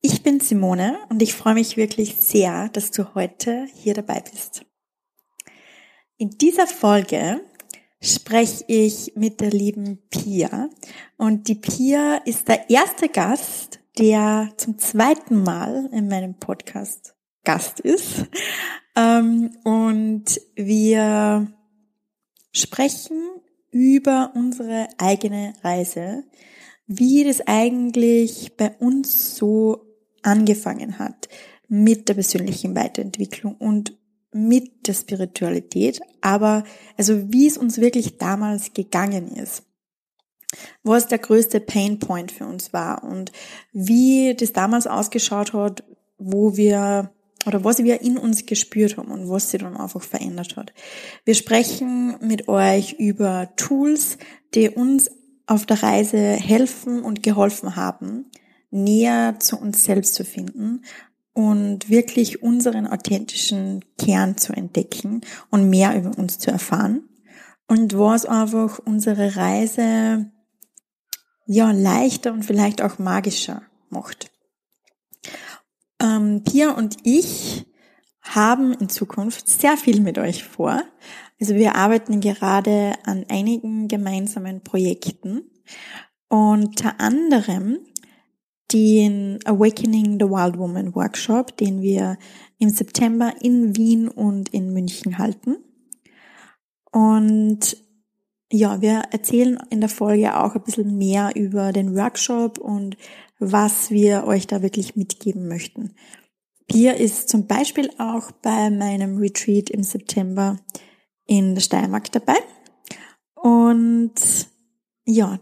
Ich bin Simone und ich freue mich wirklich sehr, dass du heute hier dabei bist. In dieser Folge spreche ich mit der lieben Pia und die Pia ist der erste Gast, der zum zweiten Mal in meinem Podcast Gast ist. Ähm, und wir sprechen über unsere eigene Reise, wie das eigentlich bei uns so angefangen hat mit der persönlichen Weiterentwicklung und mit der Spiritualität, aber also wie es uns wirklich damals gegangen ist, was der größte Pain Point für uns war und wie das damals ausgeschaut hat, wo wir oder was wir in uns gespürt haben und was sich dann einfach verändert hat. Wir sprechen mit euch über Tools, die uns auf der Reise helfen und geholfen haben, näher zu uns selbst zu finden und wirklich unseren authentischen Kern zu entdecken und mehr über uns zu erfahren. Und was einfach unsere Reise ja leichter und vielleicht auch magischer macht. Ähm, Pia und ich haben in Zukunft sehr viel mit euch vor. Also wir arbeiten gerade an einigen gemeinsamen Projekten. Unter anderem den Awakening the Wild Woman Workshop, den wir im September in Wien und in München halten. Und ja, wir erzählen in der Folge auch ein bisschen mehr über den Workshop und was wir euch da wirklich mitgeben möchten. Pia ist zum Beispiel auch bei meinem Retreat im September in der Steiermark dabei. Und ja,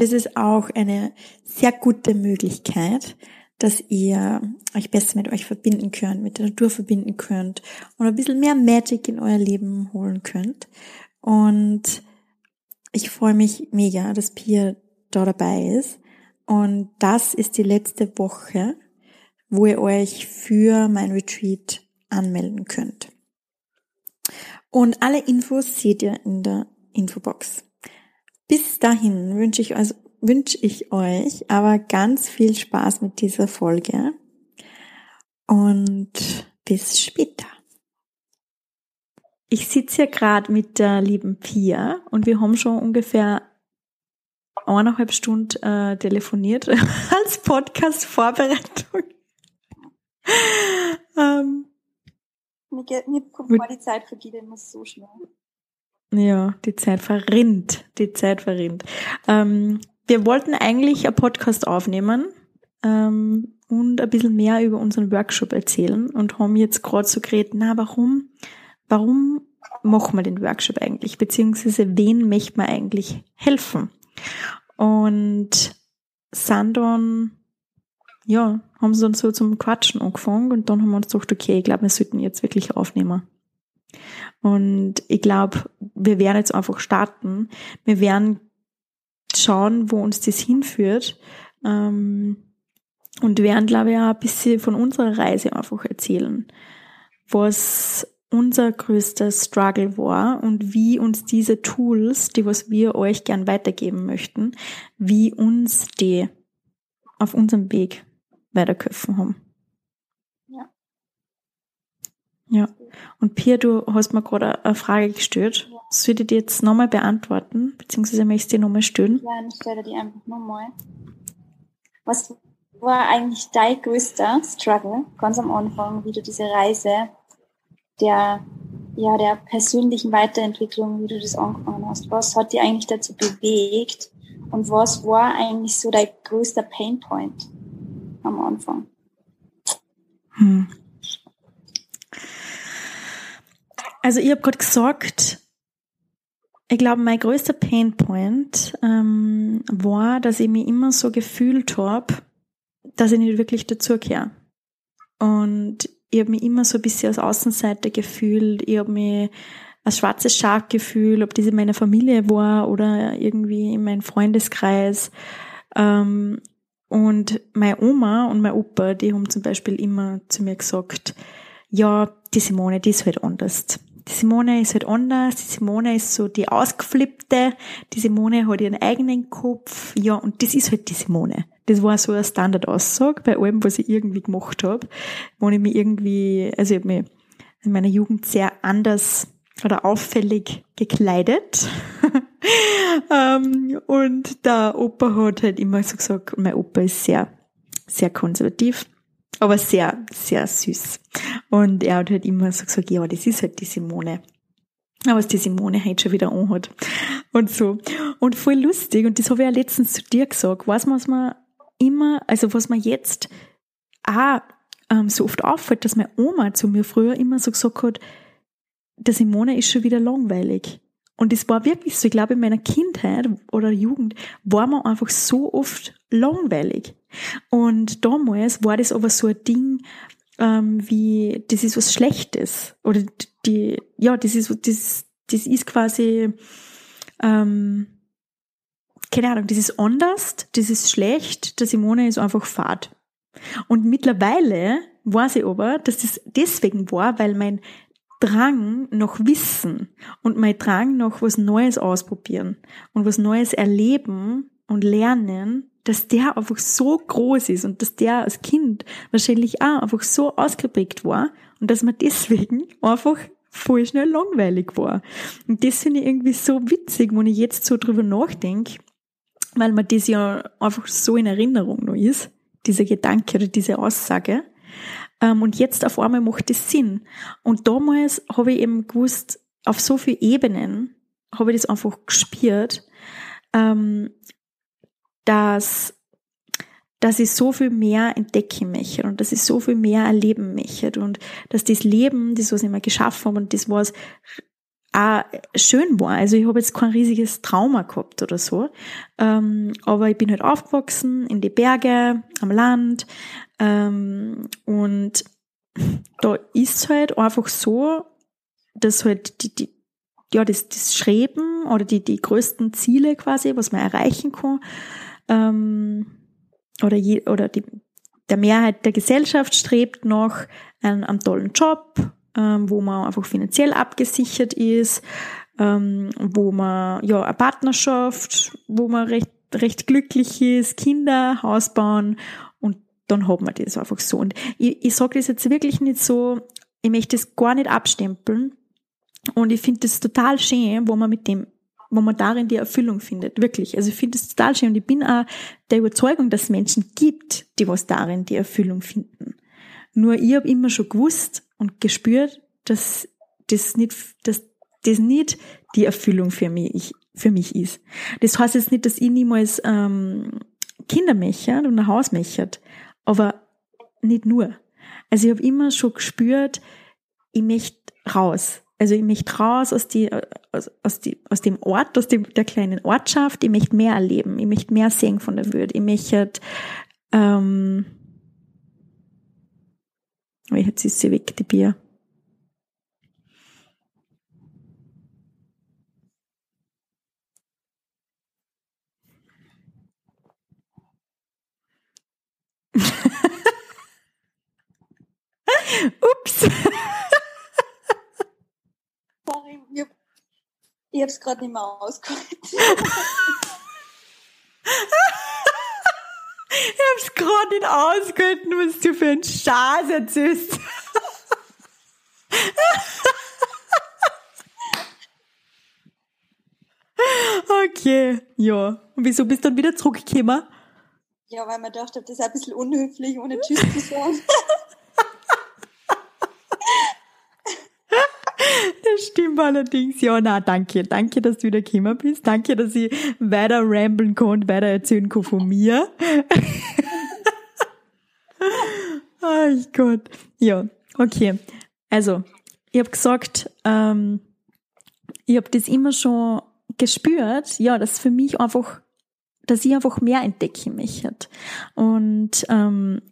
das ist auch eine sehr gute Möglichkeit, dass ihr euch besser mit euch verbinden könnt, mit der Natur verbinden könnt und ein bisschen mehr Magic in euer Leben holen könnt. Und ich freue mich mega, dass Pia da dabei ist. Und das ist die letzte Woche, wo ihr euch für mein Retreat anmelden könnt. Und alle Infos seht ihr in der Infobox. Bis dahin wünsche ich, euch, wünsche ich euch aber ganz viel Spaß mit dieser Folge und bis später. Ich sitze hier gerade mit der lieben Pia und wir haben schon ungefähr eineinhalb Stunden äh, telefoniert als Podcast-Vorbereitung. ähm, mir, mir kommt vor, die Zeit vergeht immer so schnell. Ja, die Zeit verrinnt. Die Zeit verrinnt. Ähm, wir wollten eigentlich ein Podcast aufnehmen ähm, und ein bisschen mehr über unseren Workshop erzählen und haben jetzt gerade so geredet, na, warum, warum machen wir den Workshop eigentlich? Beziehungsweise wen möchte man eigentlich helfen? Und sind dann, ja, haben sie dann so zum Quatschen angefangen und dann haben wir uns gedacht, okay, ich glaube, wir sollten jetzt wirklich aufnehmen. Und ich glaube, wir werden jetzt einfach starten. Wir werden schauen, wo uns das hinführt. Ähm, und werden, glaube ich, auch ein bisschen von unserer Reise einfach erzählen. Was unser größter Struggle war und wie uns diese Tools, die was wir euch gern weitergeben möchten, wie uns die auf unserem Weg weiterköpfen haben. Ja. Und Pia, du hast mir gerade eine Frage gestellt. Ja. Soll ich die jetzt nochmal beantworten? Beziehungsweise möchtest du die nochmal stellen? Ja, ich stelle die einfach nochmal. Was war eigentlich dein größter Struggle ganz am Anfang, wie du diese Reise der, ja, der persönlichen Weiterentwicklung, wie du das angefangen hast? Was hat dich eigentlich dazu bewegt? Und was war eigentlich so dein größter Painpoint am Anfang? Hm. Also ich habe gerade gesagt, ich glaube, mein größter Painpoint ähm, war, dass ich mich immer so gefühlt habe, dass ich nicht wirklich dazugehöre. Und ich habe mich immer so ein bisschen als Außenseiter gefühlt, ich habe mich als schwarzes Schaf gefühlt, ob das in meiner Familie war oder irgendwie in meinem Freundeskreis. Ähm, und meine Oma und mein Opa, die haben zum Beispiel immer zu mir gesagt, ja, die Simone, die ist halt anders. Die Simone ist halt anders, die Simone ist so die ausgeflippte, die Simone hat ihren eigenen Kopf, ja, und das ist halt die Simone. Das war so eine Standardaussage bei allem, was ich irgendwie gemacht habe, wo ich mich irgendwie, also ich habe mich in meiner Jugend sehr anders oder auffällig gekleidet. ähm, und der Opa hat halt immer so gesagt, mein Opa ist sehr, sehr konservativ, aber sehr, sehr süß. Und er hat halt immer so gesagt, ja, das ist halt die Simone. Aber was die Simone halt schon wieder anhat. Und so. Und voll lustig, und das habe ich ja letztens zu dir gesagt, weiß man, was man immer, also was man jetzt auch ähm, so oft auffällt, dass meine Oma zu mir früher immer so gesagt hat, der Simone ist schon wieder langweilig. Und es war wirklich so, ich glaube, in meiner Kindheit oder Jugend war man einfach so oft langweilig. Und damals war das aber so ein Ding, ähm, wie, das ist was Schlechtes. Oder die, ja, das ist, das, das ist quasi, ähm, keine Ahnung, das ist anders, das ist schlecht, der Simone ist einfach fad. Und mittlerweile weiß ich aber, dass das deswegen war, weil mein Drang nach Wissen und mein Drang nach was Neues ausprobieren und was Neues erleben und lernen, dass der einfach so groß ist und dass der als Kind wahrscheinlich auch einfach so ausgeprägt war und dass man deswegen einfach voll schnell langweilig war. Und das finde ich irgendwie so witzig, wenn ich jetzt so drüber nachdenke, weil man das ja einfach so in Erinnerung noch ist, dieser Gedanke oder diese Aussage. Ähm, und jetzt auf einmal macht es Sinn. Und damals habe ich eben gewusst, auf so vielen Ebenen habe ich das einfach gespürt, ähm, dass, dass ich so viel mehr entdecken möchte und dass ich so viel mehr erleben möchte und dass das Leben, das was ich mir geschaffen habe und das was auch schön war. Also ich habe jetzt kein riesiges Trauma gehabt oder so, ähm, aber ich bin halt aufgewachsen in die Berge, am Land ähm, und da ist halt einfach so, dass halt die, die ja, das, das Schreiben oder die, die größten Ziele quasi, was man erreichen kann, ähm, oder, je, oder die, der Mehrheit der Gesellschaft strebt nach einem, einem tollen Job, ähm, wo man einfach finanziell abgesichert ist, ähm, wo man ja eine Partnerschaft, wo man recht, recht glücklich ist, Kinder, Haus bauen und dann hat man das einfach so. Und ich, ich sage das jetzt wirklich nicht so, ich möchte das gar nicht abstempeln. Und ich finde das total schön, wo man mit dem, wo man darin die Erfüllung findet. Wirklich. Also ich finde das total schön. Und ich bin auch der Überzeugung, dass es Menschen gibt, die was darin die Erfüllung finden. Nur ich habe immer schon gewusst und gespürt, dass das nicht, dass das nicht die Erfüllung für mich, für mich ist. Das heißt jetzt nicht, dass ich niemals ähm, Kinder mechert und ein Haus mechert, aber nicht nur. Also ich habe immer schon gespürt, ich möchte raus. Also ich möchte raus aus, die, aus, aus, die, aus dem Ort, aus dem, der kleinen Ortschaft. Ich möchte mehr erleben. Ich möchte mehr sehen von der Welt. Ich möchte, ähm, oh, jetzt ist sie weg, die Bier. Ups. Sorry, ich, es gerade nicht mehr ausgehört. ich habe es gerade nicht ausgehört, was du für ein Schatz erzählst. okay, ja. Und wieso bist du dann wieder zurückgekommen? Ja, weil man dachte, das ist ein bisschen unhöflich, ohne Tschüss zu sagen. Das stimmt allerdings. Ja, na, danke. Danke, dass du wieder gekommen bist. Danke, dass ich weiter ramblen und weiter erzählen kann von mir. oh Gott. Ja, okay. Also, ich habe gesagt, ähm, ich habe das immer schon gespürt, ja, dass für mich einfach, dass ich einfach mehr entdecken möchte. Und ähm,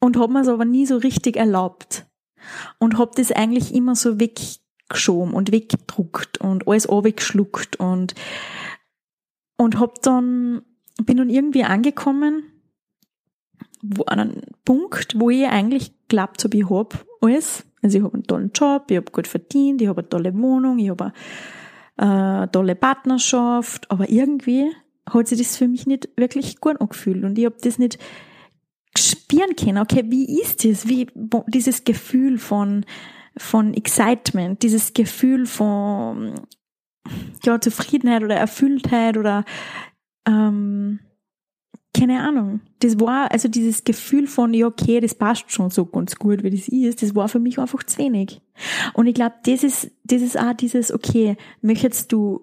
und habe mir es aber nie so richtig erlaubt. Und habe das eigentlich immer so weggeschoben und weggedruckt und alles weggeschluckt und, und hab dann, bin dann irgendwie angekommen, wo, an einem Punkt, wo ich eigentlich glaubt habe, ich hab alles. Also ich habe einen tollen Job, ich habe gut verdient, ich habe eine tolle Wohnung, ich habe eine äh, tolle Partnerschaft, aber irgendwie hat sich das für mich nicht wirklich gut angefühlt und ich habe das nicht spüren können, okay, wie ist das? Wie, dieses Gefühl von, von Excitement, dieses Gefühl von, ja, Zufriedenheit oder Erfülltheit oder, ähm, keine Ahnung. Das war, also dieses Gefühl von, ja, okay, das passt schon so ganz gut, wie das ist, das war für mich einfach zu wenig. Und ich glaube, das ist, das ist auch dieses, okay, möchtest du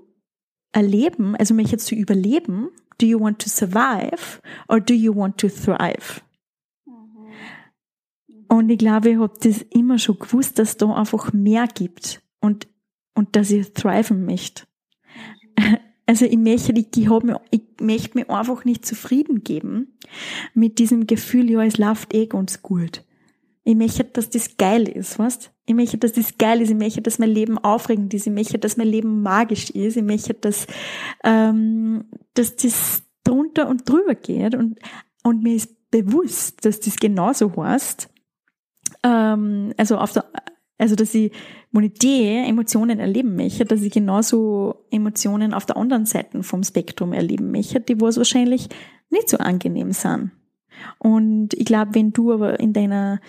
erleben, also möchtest du überleben? Do you want to survive or do you want to thrive? Und ich glaube, ich habe das immer schon gewusst, dass da einfach mehr gibt und, und dass ich thriven möchte. Also ich möchte, ich, hab mir, ich möchte mir einfach nicht zufrieden geben mit diesem Gefühl, ja, es läuft eh ganz gut. Ich möchte, dass das geil ist, weißt? Ich möchte, dass das geil ist. Ich möchte, dass mein Leben aufregend ist. Ich möchte, dass mein Leben magisch ist. Ich möchte, dass, ähm, dass das drunter und drüber geht. Und, und mir ist bewusst, dass das genauso heißt, ähm, also auf der, also dass ich monetär Emotionen erleben möchte, dass ich genauso Emotionen auf der anderen Seite vom Spektrum erleben möchte, die wo es wahrscheinlich nicht so angenehm sind. Und ich glaube, wenn du aber in deiner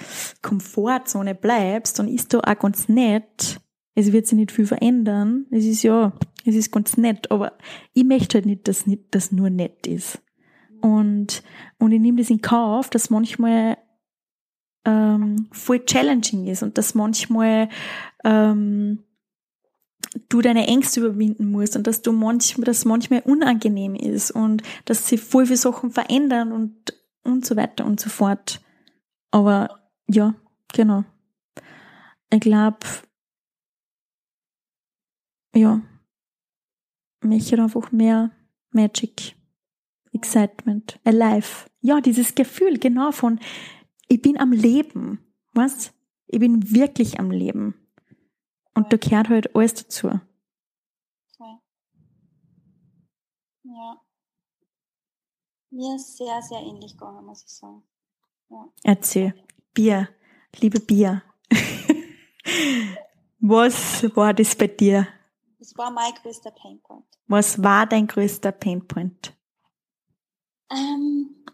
Komfortzone bleibst, dann ist da auch ganz nett. Es wird sich nicht viel verändern. Es ist ja, es ist ganz nett, aber ich möchte halt nicht, dass nicht, das nur nett ist. Und, und ich nehme das in Kauf, dass manchmal ähm, voll challenging ist und dass manchmal ähm, du deine Ängste überwinden musst und dass du manchmal, dass manchmal unangenehm ist und dass sie voll viele Sachen verändern und und so weiter und so fort. Aber ja, genau. Ich glaube, ja, mich hat einfach mehr Magic, Excitement, Alive. Ja, dieses Gefühl genau von ich bin am Leben. Was? Ich bin wirklich am Leben. Und da gehört halt alles dazu. Okay. Ja. Mir ist sehr, sehr ähnlich gegangen, muss ich sagen. Ja. Erzähl. Bier. Liebe Bier. Was war das bei dir? Das war mein größter Painpoint. Was war dein größter Painpoint? Ähm,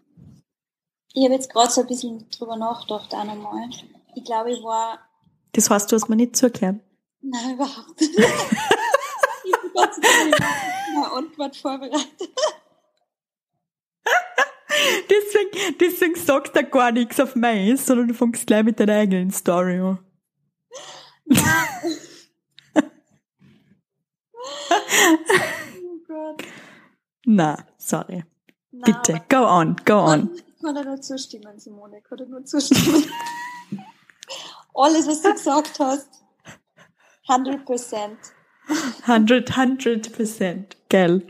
ich habe jetzt gerade so ein bisschen drüber nachgedacht auch nochmal. Ich glaube, ich war. Das heißt, du hast mir nicht zugehört? Nein, überhaupt nicht. ich habe Gott sei Dank eine Antwort vorbereitet. deswegen, deswegen sagst du gar nichts auf meins, sondern du fängst gleich mit deiner eigenen Story an. oh Gott. Na, sorry. Na, Bitte, go on, go on. Ich kann dir nur zustimmen, Simone. Ich kann dir nur zustimmen. Alles, was du gesagt hast, 100 Prozent. 100, 100 Prozent. Geil.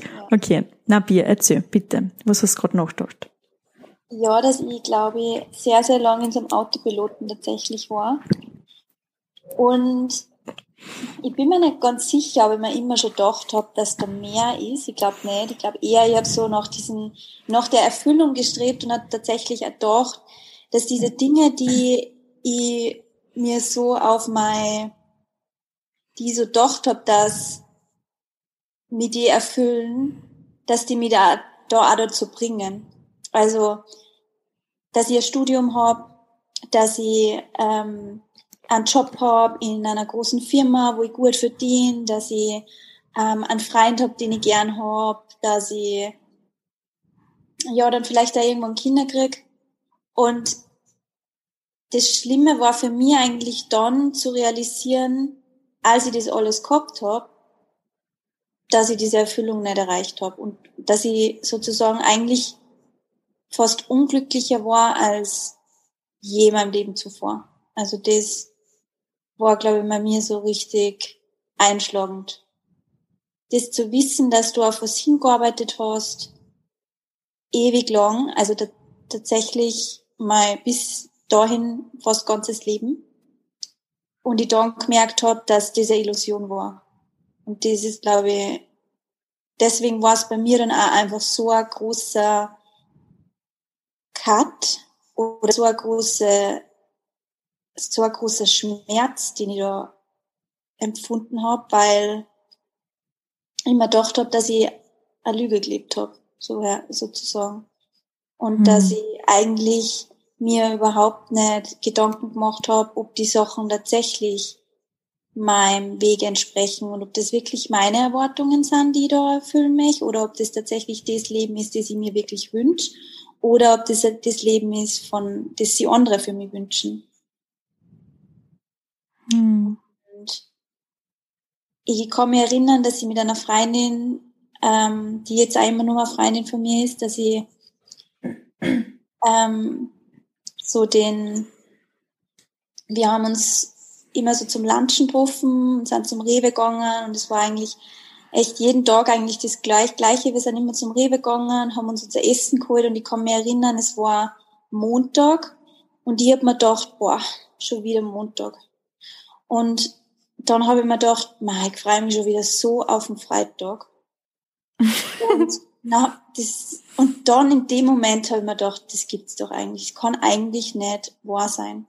Ja. Okay, na Bier, erzähl, bitte. Was hast du gerade nachgedacht? Ja, dass ich, glaube ich, sehr, sehr lange in so einem Autopiloten tatsächlich war. Und ich bin mir nicht ganz sicher, ob ich mir immer schon gedacht habe, dass da mehr ist. Ich glaube nicht. Ich glaube eher, ich habe so nach diesen, nach der Erfüllung gestrebt und habe tatsächlich gedacht, dass diese Dinge, die ich mir so auf mein, die ich so gedacht habe, dass mir die erfüllen, dass die mich da, da auch dazu bringen. Also, dass ich ein Studium habe, dass ich ähm, einen Job habe in einer großen Firma, wo ich gut verdiene, dass ich ähm, einen Freund habe, den ich gern habe, dass ich ja dann vielleicht da irgendwann Kinder krieg. Und das Schlimme war für mich eigentlich dann zu realisieren, als ich das alles gehabt habe, dass ich diese Erfüllung nicht erreicht habe und dass ich sozusagen eigentlich fast unglücklicher war als je in meinem Leben zuvor. Also das war, glaube ich, bei mir so richtig einschlagend. Das zu wissen, dass du auf was hingearbeitet hast, ewig lang, also tatsächlich mein bis dahin fast ganzes Leben. Und ich dann gemerkt habe, dass diese Illusion war. Und das ist, glaube ich, deswegen war es bei mir dann auch einfach so ein großer Cut oder so ein so ein großer Schmerz, den ich da empfunden habe, weil ich mir gedacht habe, dass ich eine Lüge gelebt habe, so, sozusagen. Und mhm. dass ich eigentlich mir überhaupt nicht Gedanken gemacht habe, ob die Sachen tatsächlich meinem Weg entsprechen und ob das wirklich meine Erwartungen sind, die da erfüllen mich, oder ob das tatsächlich das Leben ist, das ich mir wirklich wünsche, oder ob das das Leben ist, von das sie andere für mich wünschen. Hm. Und ich kann mich erinnern, dass ich mit einer Freundin, ähm, die jetzt immer nur eine Freundin von mir ist, dass ich ähm, so den, wir haben uns immer so zum Lunchen getroffen und sind zum Rewe gegangen und es war eigentlich echt jeden Tag eigentlich das gleich, gleiche. Wir sind immer zum Rewe gegangen, haben uns unser Essen geholt und ich kann mich erinnern, es war Montag und ich habe mir gedacht, boah, schon wieder Montag. Und dann habe ich mir gedacht, ich freue mich schon wieder so auf den Freitag. und, na, das, und dann in dem Moment habe ich mir gedacht, das gibt's doch eigentlich. Das kann eigentlich nicht wahr sein.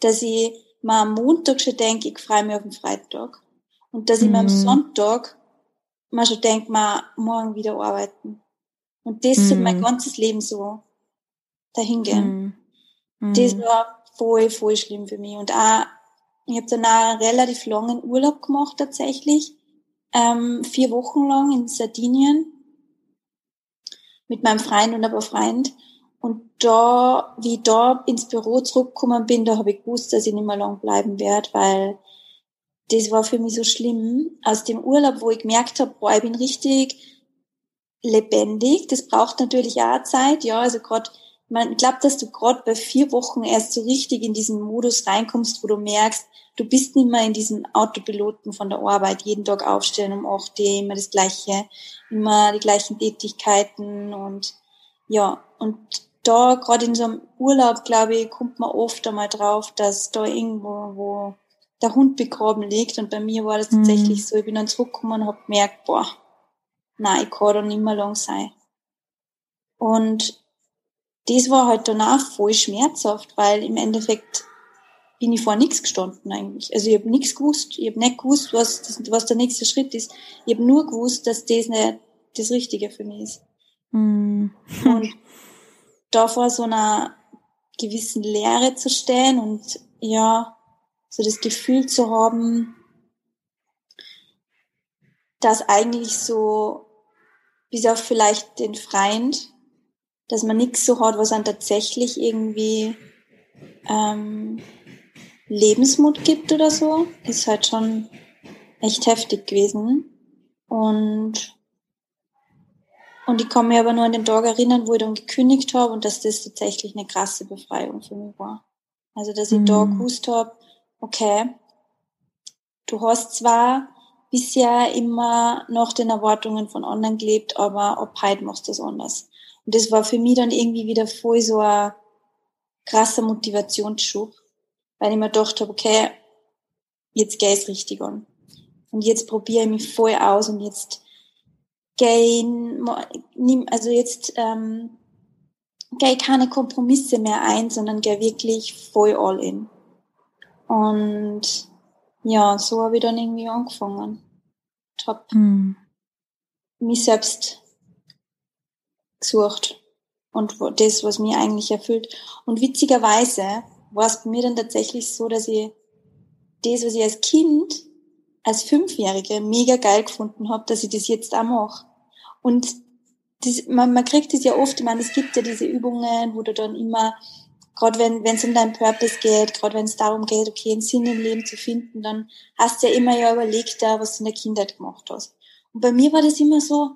Dass ich mir am Montag schon denke, ich freue mich auf den Freitag. Und dass ich mir am mhm. Sonntag mal schon denke, mal morgen wieder arbeiten. Und das mhm. mein ganzes Leben so dahingehen. Mhm. Das mhm. war voll, voll schlimm für mich. Und auch ich habe dann auch relativ langen Urlaub gemacht tatsächlich, ähm, vier Wochen lang in Sardinien mit meinem Freund und paar Freund. Und da, wie ich da ins Büro zurückgekommen bin, da habe ich gewusst, dass ich nicht mehr lang bleiben werde, weil das war für mich so schlimm. Aus dem Urlaub, wo ich gemerkt habe, boah, ich bin richtig lebendig. Das braucht natürlich auch Zeit, ja. Also gerade man glaubt, dass du gerade bei vier Wochen erst so richtig in diesen Modus reinkommst, wo du merkst, du bist nicht mehr in diesem Autopiloten von der Arbeit, jeden Tag aufstehen um 8 Uhr, immer das Gleiche, immer die gleichen Tätigkeiten und ja, und da gerade in so einem Urlaub, glaube ich, kommt man oft einmal drauf, dass da irgendwo, wo der Hund begraben liegt und bei mir war das tatsächlich mhm. so, ich bin dann zurückgekommen und habe gemerkt, boah, nein, ich kann da nicht mehr lang sein. Und das war halt danach voll schmerzhaft, weil im Endeffekt bin ich vor nichts gestanden eigentlich. Also ich habe nichts gewusst. Ich habe nicht gewusst, was, das, was der nächste Schritt ist. Ich habe nur gewusst, dass das nicht das Richtige für mich ist. Mm. Und da vor so einer gewissen Leere zu stehen und ja, so das Gefühl zu haben, dass eigentlich so, bis auf vielleicht den Freund, dass man nichts so hat, was dann tatsächlich irgendwie ähm, Lebensmut gibt oder so, ist halt schon echt heftig gewesen. Und, und ich kann mich aber nur an den Tag erinnern, wo ich dann gekündigt habe und dass das tatsächlich eine krasse Befreiung für mich war. Also, dass ich mhm. da gewusst habe, okay, du hast zwar bisher immer nach den Erwartungen von anderen gelebt, aber ab heute machst du das anders. Und das war für mich dann irgendwie wieder voll so ein krasser Motivationsschub, weil ich mir gedacht habe, okay, jetzt gehe ich richtig an. Und jetzt probiere ich mich voll aus und jetzt gehe ich, also jetzt ähm, gehe ich keine Kompromisse mehr ein, sondern gehe wirklich voll all in. Und ja, so habe ich dann irgendwie angefangen. Ich habe hm. mich selbst gesucht und das, was mir eigentlich erfüllt. Und witzigerweise war es bei mir dann tatsächlich so, dass ich das, was ich als Kind, als Fünfjährige mega geil gefunden habe, dass ich das jetzt auch mache. Und das, man, man kriegt das ja oft, ich meine, es gibt ja diese Übungen, wo du dann immer, gerade wenn es um deinen Purpose geht, gerade wenn es darum geht, okay, einen Sinn im Leben zu finden, dann hast du ja immer ja überlegt, was du in der Kindheit gemacht hast. Und bei mir war das immer so,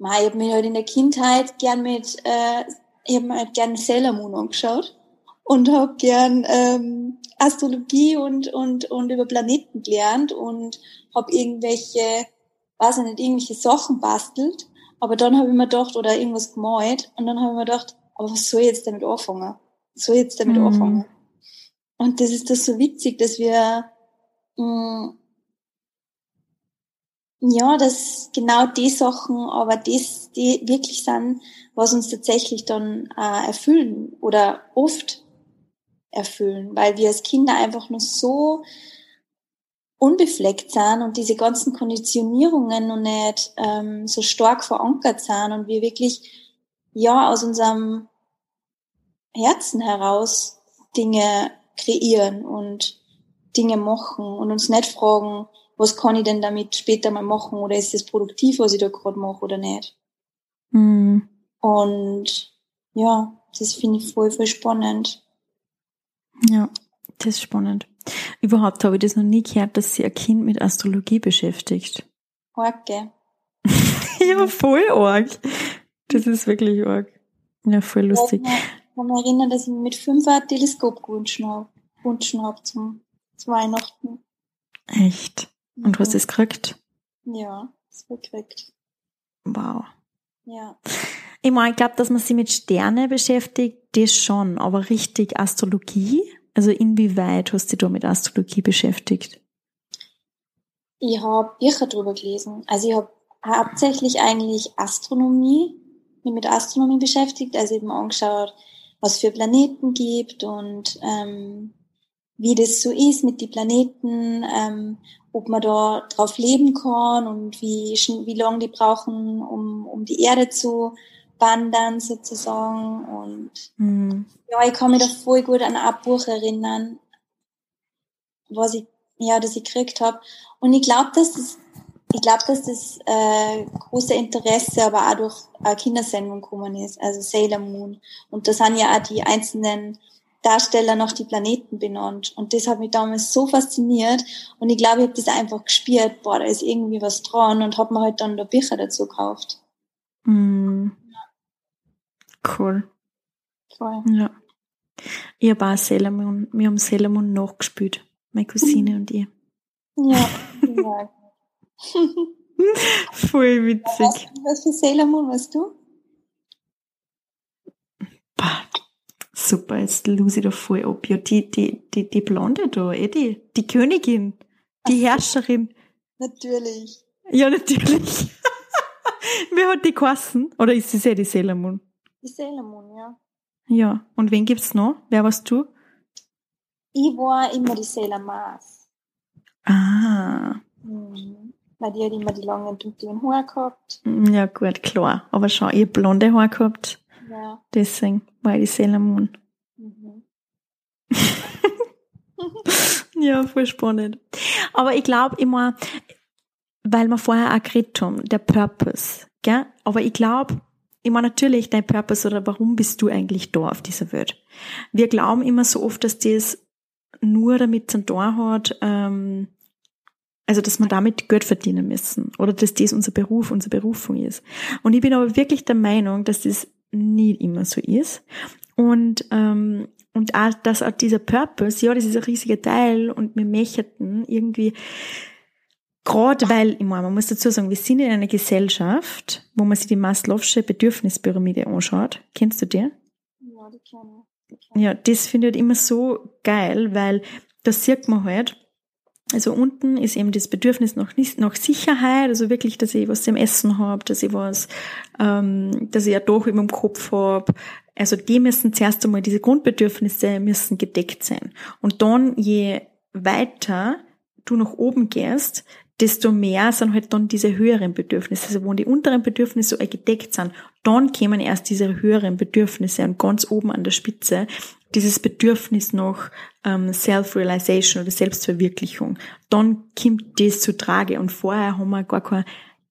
ich habe mich halt in der Kindheit gern mit, äh, ich habe mir halt gern Sailor Moon angeschaut und habe gern ähm, Astrologie und, und, und über Planeten gelernt und habe irgendwelche, weiß ich nicht, irgendwelche Sachen bastelt. Aber dann habe ich mir gedacht, oder irgendwas gemalt, und dann habe ich mir gedacht, aber was soll ich jetzt damit anfangen? Was soll ich jetzt damit mhm. anfangen? Und das ist das so witzig, dass wir mh, mm, ja, dass genau die Sachen, aber das, die wirklich sind, was uns tatsächlich dann äh, erfüllen oder oft erfüllen, weil wir als Kinder einfach nur so unbefleckt sind und diese ganzen Konditionierungen noch nicht ähm, so stark verankert sind und wir wirklich ja aus unserem Herzen heraus Dinge kreieren und Dinge machen und uns nicht fragen, was kann ich denn damit später mal machen oder ist es produktiv, was ich da gerade mache oder nicht. Mhm. Und ja, das finde ich voll, voll spannend. Ja, das ist spannend. Überhaupt habe ich das noch nie gehört, dass sich ein Kind mit Astrologie beschäftigt. Arg, gell? ja, voll arg. Das ist wirklich arg. Ja, voll lustig. Ich kann mich erinnern, dass ich mit fünf ein Teleskop gewünscht habe, hab zum, zum Weihnachten. Echt? Und du hast es gekriegt? Ja, es gekriegt. Wow. Ja. Ich meine, ich glaube, dass man sich mit Sterne beschäftigt, das schon, aber richtig Astrologie? Also inwieweit hast du dich da mit Astrologie beschäftigt? Ich habe Bücher drüber gelesen. Also ich habe hauptsächlich eigentlich Astronomie, mich mit Astronomie beschäftigt, also eben angeschaut, was für Planeten gibt und ähm, wie das so ist mit den Planeten, ähm, ob man da drauf leben kann und wie, wie lange die brauchen, um, um die Erde zu wandern sozusagen. Und mhm. ja, ich kann mich da voll gut an ein Buch erinnern, was ich, ja, das ich gekriegt habe. Und ich glaube, dass das, ich glaube, dass das äh, große Interesse aber auch durch eine Kindersendung gekommen ist, also Sailor Moon. Und da sind ja auch die einzelnen Darsteller noch die Planeten benannt. Und das hat mich damals so fasziniert. Und ich glaube, ich habe das einfach gespürt, boah, da ist irgendwie was dran und habe mir halt dann da Bücher dazu gekauft. Mm. Cool. Voll. Ja. Ich habe auch Sailor Moon, wir haben Sailor Moon nachgespielt. Meine Cousine und ich. Ja, ja. Voll witzig. Was, was für Sailor Moon warst du? Bah, Super, jetzt lose ich da voll ab. Ja, die, die, die, die Blonde da, eh die, die Königin, die Herrscherin. Natürlich. Ja, natürlich. Wer hat die geheißen? Oder ist es eh die Sailor Moon? Die Sailor Moon, ja. Ja, und wen gibt's noch? Wer warst du? Ich war immer die Sailor Mars. Ah. Mhm. Weil die hat immer die langen, dunklen Haare gehabt. Ja, gut, klar. Aber schau, ihr blonde Haare gehabt. Ja. Deswegen war ich die Sailor Moon. Mhm. ja, voll spannend. Aber ich glaube immer, weil wir vorher auch geredet haben, der Purpose, gell? Aber ich glaube, immer natürlich dein Purpose oder warum bist du eigentlich da auf dieser Welt? Wir glauben immer so oft, dass das nur damit zu tun hat, ähm, also, dass wir damit Geld verdienen müssen oder dass das unser Beruf, unsere Berufung ist. Und ich bin aber wirklich der Meinung, dass das nicht immer so ist. Und, ähm, und auch, dass auch dieser Purpose, ja, das ist ein riesiger Teil und wir möchten irgendwie, gerade weil, ich meine, man muss dazu sagen, wir sind in einer Gesellschaft, wo man sich die Maslow'sche Bedürfnispyramide anschaut. Kennst du die? Ja, die kenne ich. Ja, das finde ich halt immer so geil, weil da sieht man halt, also unten ist eben das Bedürfnis nach, nach Sicherheit, also wirklich, dass ich was zum Essen habe, dass ich was, ähm, dass ich ein Dach über dem Kopf habe. Also die müssen zuerst einmal, diese Grundbedürfnisse müssen gedeckt sein. Und dann, je weiter du nach oben gehst, desto mehr sind halt dann diese höheren Bedürfnisse. Also wo die unteren Bedürfnisse so gedeckt sind, dann kämen erst diese höheren Bedürfnisse und ganz oben an der Spitze dieses Bedürfnis nach ähm, Self-Realization oder Selbstverwirklichung, dann kommt das zu Trage und vorher haben wir gar keine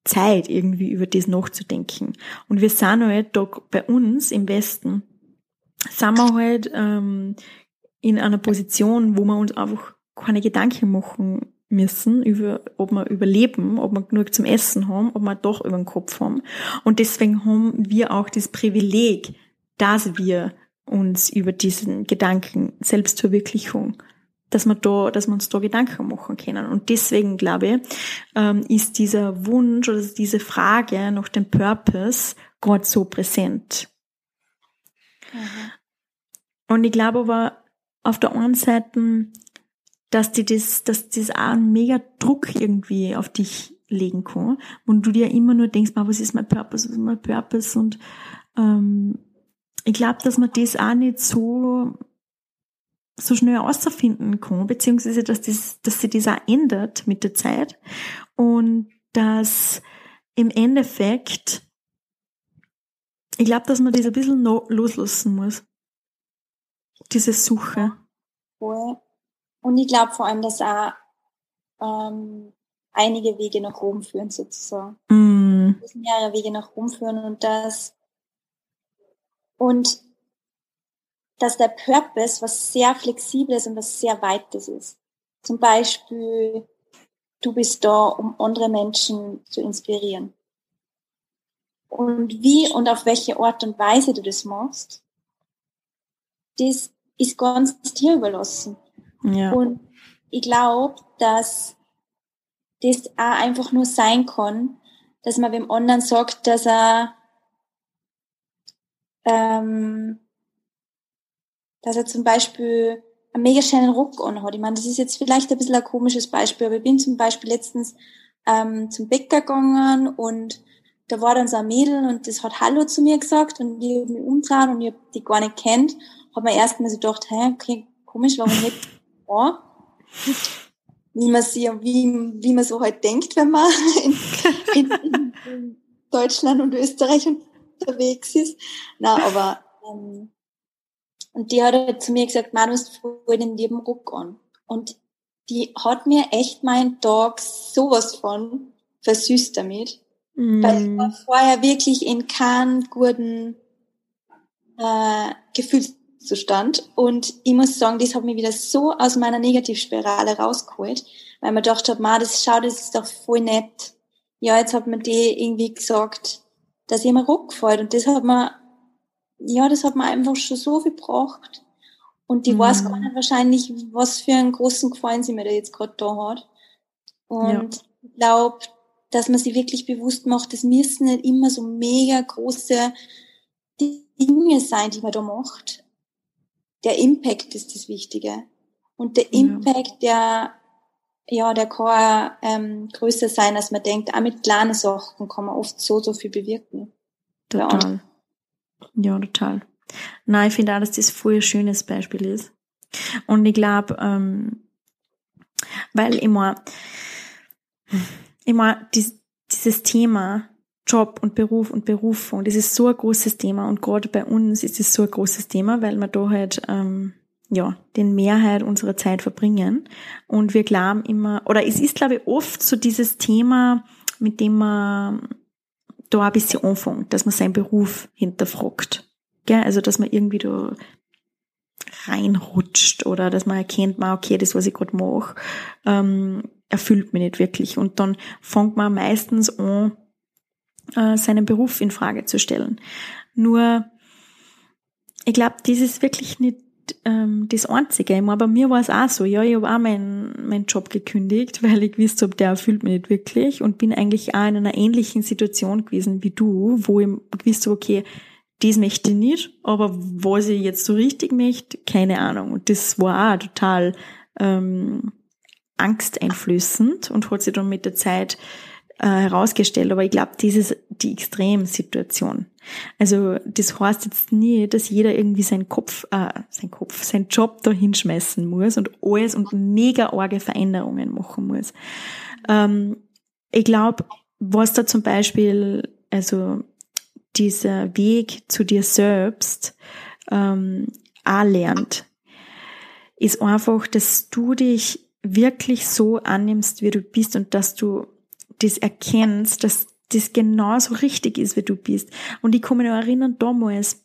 Zeit, irgendwie über das nachzudenken. Und wir sind halt da bei uns im Westen, sind wir halt ähm, in einer Position, wo wir uns einfach keine Gedanken machen müssen über, ob wir überleben, ob wir genug zum Essen haben, ob wir doch über den Kopf haben. Und deswegen haben wir auch das Privileg, dass wir uns über diesen Gedanken Selbstverwirklichung, dass wir da, dass wir uns da Gedanken machen können. Und deswegen glaube ich, ähm, ist dieser Wunsch oder diese Frage nach dem Purpose gerade so präsent. Mhm. Und ich glaube aber auf der einen Seite, dass die das, dass das auch einen mega Druck irgendwie auf dich legen kann. Und du dir immer nur denkst, was ist mein Purpose, was ist mein Purpose? Und ähm, ich glaube, dass man das auch nicht so so schnell außerfinden kann, beziehungsweise dass, das, dass sich das auch ändert mit der Zeit. Und dass im Endeffekt, ich glaube, dass man das ein bisschen loslassen muss. Diese Suche. Und ich glaube vor allem, dass auch ähm, einige Wege nach Rom führen, sozusagen. Mm. Es mehrere Wege nach Rom führen und das und dass der Purpose was sehr Flexibles und was sehr Weites ist. Zum Beispiel, du bist da, um andere Menschen zu inspirieren. Und wie und auf welche Art und Weise du das machst, das ist ganz dir überlassen. Ja. Und ich glaube, dass das auch einfach nur sein kann, dass man dem anderen sagt, dass er ähm, dass er zum Beispiel einen mega schönen Rock anhat. Ich meine, das ist jetzt vielleicht ein bisschen ein komisches Beispiel, aber ich bin zum Beispiel letztens ähm, zum Bäcker gegangen und da war dann so ein Mädel und das hat Hallo zu mir gesagt und ich habe mich umdreht und ich hab die gar nicht kennt. Hab mir erst mal so gedacht, hä, okay, komisch, warum nicht? Ja. Wie man sie, wie, wie man so halt denkt, wenn man in, in, in Deutschland und Österreich unterwegs ist. Na, aber ähm, und die hat halt zu mir gesagt, Manu, ist voll den lieben Ruck an. Und die hat mir echt meinen Tag sowas von versüßt damit. Mm. Weil ich war vorher wirklich in keinem guten äh, Gefühlszustand. Und ich muss sagen, das hat mich wieder so aus meiner Negativspirale rausgeholt, weil man dachte, Ma, das schaut, das ist doch voll nett. Ja, jetzt hat mir die irgendwie gesagt, dass ihr mir Ruck gefällt. Und das hat mir ja, das hat man einfach schon so viel gebracht. Und die mhm. weiß gar nicht wahrscheinlich, was für einen großen Gefallen sie mir da jetzt gerade da hat. Und ja. ich glaube, dass man sich wirklich bewusst macht, es müssen nicht immer so mega große Dinge sein, die man da macht. Der Impact ist das Wichtige. Und der Impact, der, ja, der kann ähm, größer sein, als man denkt. Auch mit kleinen Sachen kann man oft so, so viel bewirken. Total. Ja, total. Nein, ich finde auch, dass das voll ein schönes Beispiel ist. Und ich glaube, ähm, weil immer, immer dies, dieses Thema Job und Beruf und Berufung, das ist so ein großes Thema und gerade bei uns ist es so ein großes Thema, weil wir da halt ähm, ja den Mehrheit unserer Zeit verbringen und wir glauben immer oder es ist glaube ich oft so dieses Thema, mit dem man da ein bisschen anfängt, dass man seinen Beruf hinterfragt. Gell? Also, dass man irgendwie da reinrutscht oder dass man erkennt, okay, das, was ich gerade mache, ähm, erfüllt mich nicht wirklich. Und dann fängt man meistens an, äh, seinen Beruf in Frage zu stellen. Nur, ich glaube, das ist wirklich nicht ähm, das Einzige. Ich meine, bei mir war es auch so. Ja, ich habe auch meinen mein Job gekündigt, weil ich gewusst habe, der erfüllt mich nicht wirklich und bin eigentlich auch in einer ähnlichen Situation gewesen wie du, wo ich gewusst habe, okay, das möchte ich nicht, aber was ich jetzt so richtig möchte, keine Ahnung. Und das war auch total ähm, angsteinflößend und hat sich dann mit der Zeit äh, herausgestellt. Aber ich glaube, das ist die Extremsituation. Also das heißt jetzt nie, dass jeder irgendwie seinen Kopf, äh, sein Kopf, seinen Job da hinschmeißen muss und alles und mega arge Veränderungen machen muss. Ähm, ich glaube, was da zum Beispiel, also dieser Weg zu dir selbst ähm, auch lernt, ist einfach, dass du dich wirklich so annimmst, wie du bist und dass du das erkennst, dass das genauso richtig ist, wie du bist. Und ich kann mich noch erinnern, damals,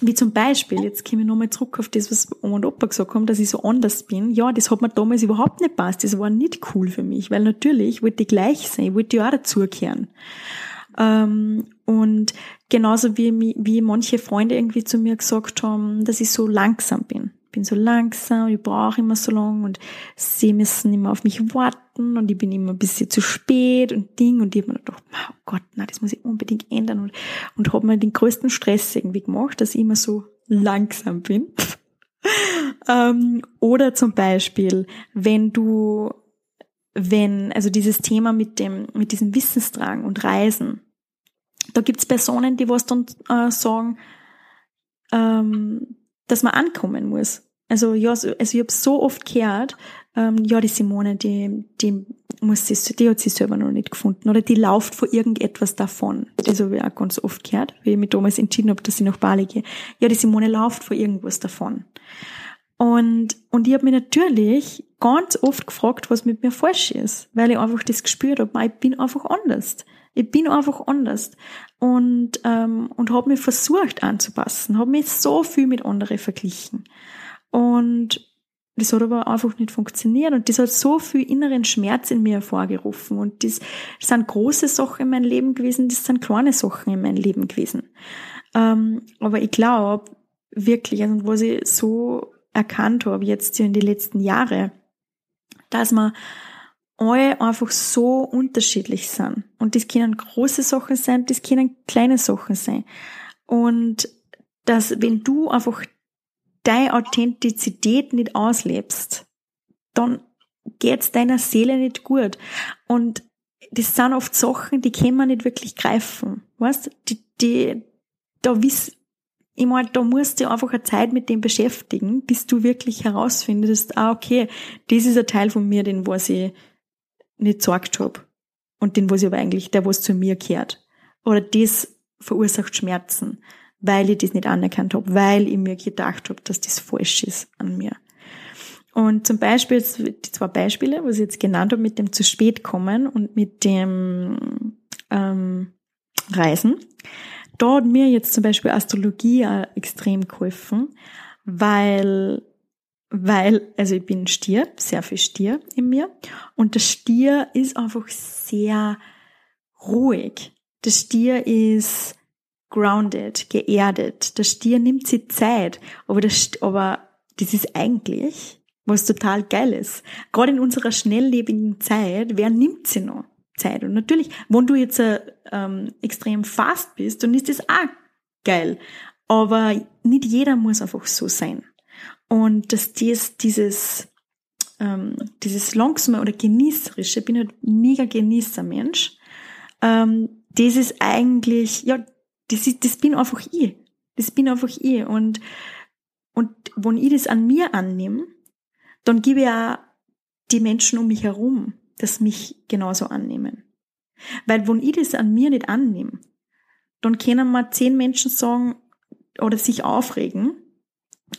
wie zum Beispiel, jetzt komme ich nochmal zurück auf das, was Oma und Opa gesagt haben, dass ich so anders bin. Ja, das hat mir damals überhaupt nicht passt. Das war nicht cool für mich, weil natürlich wollte ich gleich sein, ich wollte ja auch dazugehören. Ähm, und genauso wie, wie manche Freunde irgendwie zu mir gesagt haben, dass ich so langsam bin bin so langsam, ich brauche immer so lang und sie müssen immer auf mich warten und ich bin immer ein bisschen zu spät und Ding und ich habe mir gedacht, oh Gott, na, das muss ich unbedingt ändern und, und habe mir den größten Stress irgendwie gemacht, dass ich immer so langsam bin. ähm, oder zum Beispiel, wenn du, wenn, also dieses Thema mit dem, mit diesem Wissenstragen und Reisen, da gibt's Personen, die was dann äh, sagen, ähm, dass man ankommen muss. Also ja, also ich habe so oft gehört, ähm, ja, die Simone, die, die muss sie, die hat sie selber noch nicht gefunden oder die lauft vor irgendetwas davon. Das habe ich auch ganz oft gehört, wie ich mich damals entschieden habe, dass ich nach Bali gehe. Ja, die Simone läuft vor irgendwas davon. Und, und ich habe mich natürlich ganz oft gefragt, was mit mir falsch ist, weil ich einfach das gespürt habe, ich bin einfach anders. Ich bin einfach anders und ähm, und habe mich versucht anzupassen, habe mich so viel mit anderen verglichen und das hat aber einfach nicht funktioniert und das hat so viel inneren Schmerz in mir hervorgerufen und das, sind große Sachen in meinem Leben gewesen, das sind kleine Sachen in meinem Leben gewesen. Ähm, aber ich glaube wirklich, also was ich so erkannt habe jetzt in den letzten Jahren, dass man alle einfach so unterschiedlich sind. Und das können große Sachen sein, das können kleine Sachen sein. Und dass wenn du einfach deine Authentizität nicht auslebst, dann geht's deiner Seele nicht gut. Und das sind oft Sachen, die kann man nicht wirklich greifen. Weißt? Die, die, da wiss, ich meine, da musst du einfach eine Zeit mit dem beschäftigen, bis du wirklich herausfindest, ah, okay, das ist ein Teil von mir, den was ich nicht gesagt habe. Und den was ich aber eigentlich, der was zu mir gehört. Oder das verursacht Schmerzen weil ich das nicht anerkannt habe, weil ich mir gedacht habe, dass das falsch ist an mir. Und zum Beispiel, die zwei Beispiele, was ich jetzt genannt habe, mit dem zu spät kommen und mit dem ähm, Reisen, da hat mir jetzt zum Beispiel Astrologie extrem geholfen, weil, weil, also ich bin Stier, sehr viel Stier in mir, und der Stier ist einfach sehr ruhig. Der Stier ist grounded, geerdet. Der Stier nimmt sich Zeit, aber das, aber das ist eigentlich was total geil ist. Gerade in unserer schnelllebigen Zeit, wer nimmt sie noch Zeit? Und natürlich, wenn du jetzt äh, ähm, extrem fast bist, dann ist das auch geil. Aber nicht jeder muss einfach so sein. Und dass dies, dieses, ähm, dieses langsame oder genießerische, ich bin halt mega Genießer-Mensch, ähm, das ist eigentlich, ja, das, ist, das bin einfach ich. Das bin einfach ich. Und, und wenn ich das an mir annehme, dann gebe ich auch die Menschen um mich herum, das mich genauso annehmen. Weil wenn ich das an mir nicht annehme, dann können mal zehn Menschen sagen oder sich aufregen,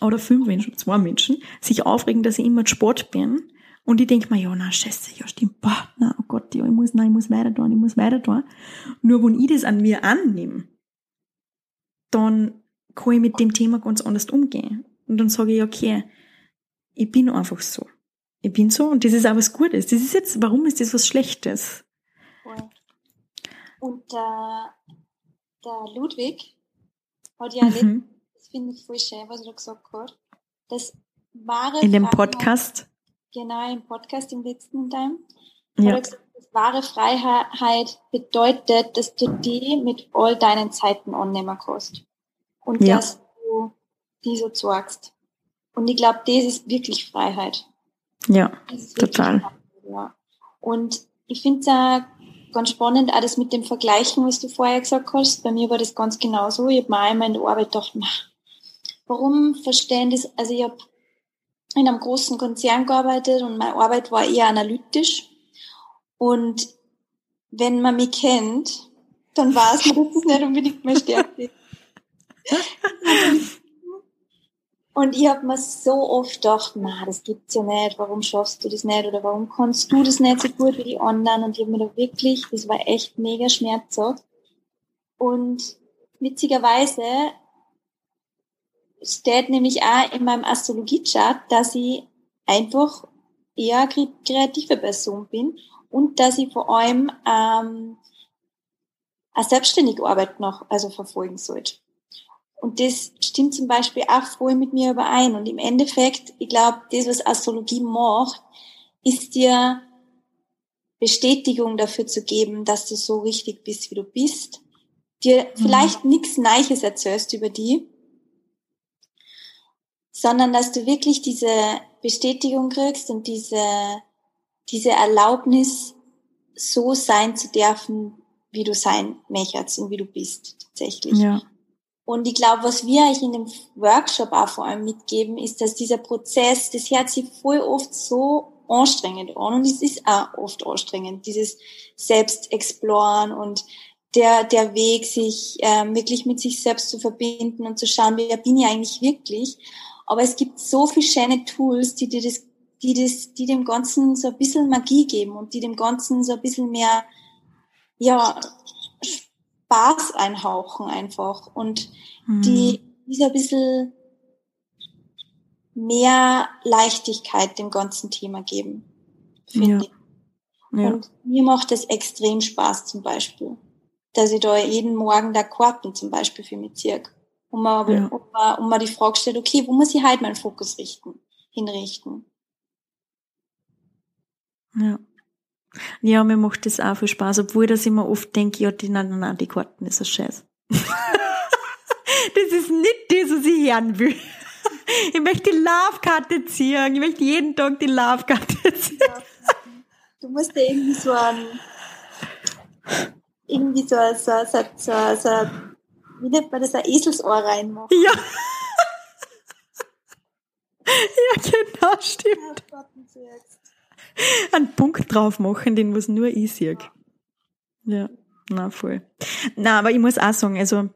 oder fünf Menschen, zwei Menschen, sich aufregen, dass ich immer Sport bin. Und ich denke mir, ja, na, scheiße, ja, stimmt, boah, na, oh Gott, ja, ich muss, nein, ich muss weiter tun, ich muss weiter tun. Nur wenn ich das an mir annehme, dann kann ich mit dem Thema ganz anders umgehen. Und dann sage ich, okay, ich bin einfach so. Ich bin so und das ist auch was Gutes. Das ist jetzt, warum ist das was Schlechtes? Und der, der Ludwig hat ja, mhm. das finde ich voll schön, was er gesagt hat, das wahre In dem Podcast? Genau, im Podcast, im letzten Time. Ja. Hat er gesagt, wahre Freiheit bedeutet, dass du die mit all deinen Zeiten annehmen kannst. Und ja. dass du die so sorgst. Und ich glaube, das ist wirklich Freiheit. Ja, total. Freiheit, ja. Und ich finde es auch ganz spannend, auch das mit dem Vergleichen, was du vorher gesagt hast. Bei mir war das ganz genauso. Ich habe mir einmal in der Arbeit gedacht, warum verstehen das, also ich habe in einem großen Konzern gearbeitet und meine Arbeit war eher analytisch. Und wenn man mich kennt, dann weiß man, dass das nicht unbedingt mehr Stärke ist. Und ich habe mir so oft gedacht, na, das gibt's ja nicht, warum schaffst du das nicht oder warum kannst du das nicht so gut wie die anderen? Und ich habe mir da wirklich, das war echt mega schmerzhaft. Und witzigerweise steht nämlich auch in meinem Astrologie-Chart, dass ich einfach eher kreative Person bin und dass ich vor allem ähm, eine selbstständige Arbeit noch also verfolgen sollte. Und das stimmt zum Beispiel auch voll mit mir überein. Und im Endeffekt, ich glaube, das, was Astrologie macht, ist dir Bestätigung dafür zu geben, dass du so richtig bist, wie du bist. Dir mhm. vielleicht nichts Neiches erzählst über die, sondern dass du wirklich diese Bestätigung kriegst und diese, diese Erlaubnis, so sein zu dürfen, wie du sein möchtest und wie du bist, tatsächlich. Ja. Und ich glaube, was wir euch in dem Workshop auch vor allem mitgeben, ist, dass dieser Prozess, das hört sich voll oft so anstrengend an und es ist auch oft anstrengend, dieses Selbstexploren und der, der Weg, sich ähm, wirklich mit sich selbst zu verbinden und zu schauen, wer bin ich eigentlich wirklich. Aber es gibt so viele schöne Tools, die dir das, die das, die dem Ganzen so ein bisschen Magie geben und die dem Ganzen so ein bisschen mehr, ja, Spaß einhauchen einfach und mhm. die, die so ein bisschen mehr Leichtigkeit dem ganzen Thema geben, finde ja. ich. Ja. Und mir macht es extrem Spaß zum Beispiel, dass ich da jeden Morgen da Karten zum Beispiel für mich ziehe. Und man, ja. und, man, und man die Frage stellt, okay, wo muss ich halt meinen Fokus richten, hinrichten? Ja. Ja, mir macht das auch viel Spaß, obwohl das immer oft denke, ja, die, nein, nein, nein, die Karten ist ein Scheiß. das ist nicht das, was ich hören will. Ich möchte die Love-Karte ziehen. Ich möchte jeden Tag die Love-Karte ziehen. Du musst ja irgendwie so ein, irgendwie so, so, so, so, so wie nennt man das, ein Eselsohr reinmachen. Ja. ja, genau, stimmt. Einen Punkt drauf machen, den was nur ich sehe. Ja, na voll. Na, aber ich muss auch sagen, also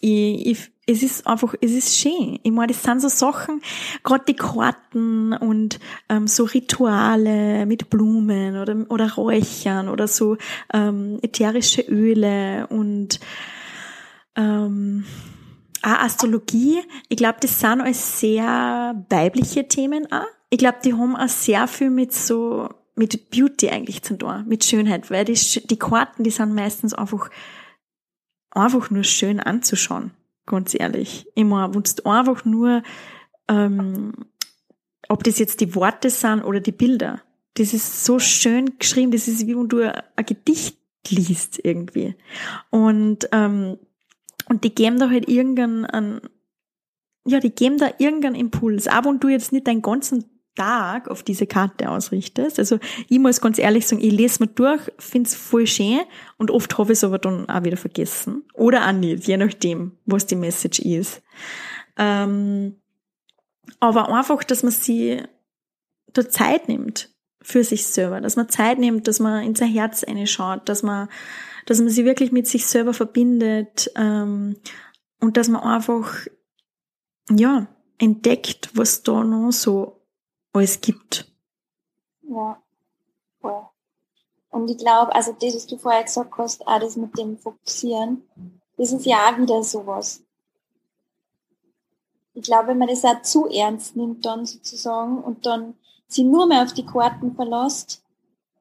ich, ich, es ist einfach, es ist schön. Ich meine, das sind so Sachen, gerade die Karten und ähm, so Rituale mit Blumen oder, oder Räuchern oder so ähm, ätherische Öle und ähm, auch Astrologie. Ich glaube, das sind alles sehr weibliche Themen auch ich glaube, die haben auch sehr viel mit so, mit Beauty eigentlich zu tun, mit Schönheit, weil die, die Karten, die sind meistens einfach, einfach nur schön anzuschauen, ganz ehrlich. Immer, wenn du einfach nur, ähm, ob das jetzt die Worte sind oder die Bilder, das ist so schön geschrieben, das ist wie wenn du ein Gedicht liest irgendwie. Und, ähm, und die geben da halt irgendeinen, ja, die geben da irgendeinen Impuls. Auch wenn du jetzt nicht deinen ganzen Tag auf diese Karte ausrichtest. Also ich muss ganz ehrlich sagen, ich lese mir durch, find's voll schön und oft habe ich es aber dann auch wieder vergessen. Oder auch nicht, je nachdem, was die Message ist. Ähm, aber einfach, dass man sie da Zeit nimmt für sich selber, dass man Zeit nimmt, dass man in sein Herz schaut, dass man, dass man sie wirklich mit sich selber verbindet ähm, und dass man einfach ja entdeckt, was da noch so alles gibt. Ja, voll. Und ich glaube, also das, was du vorher gesagt hast, auch das mit dem Fokussieren, das ist ja auch wieder sowas. Ich glaube, wenn man das auch zu ernst nimmt dann sozusagen und dann sie nur mehr auf die Karten verlässt,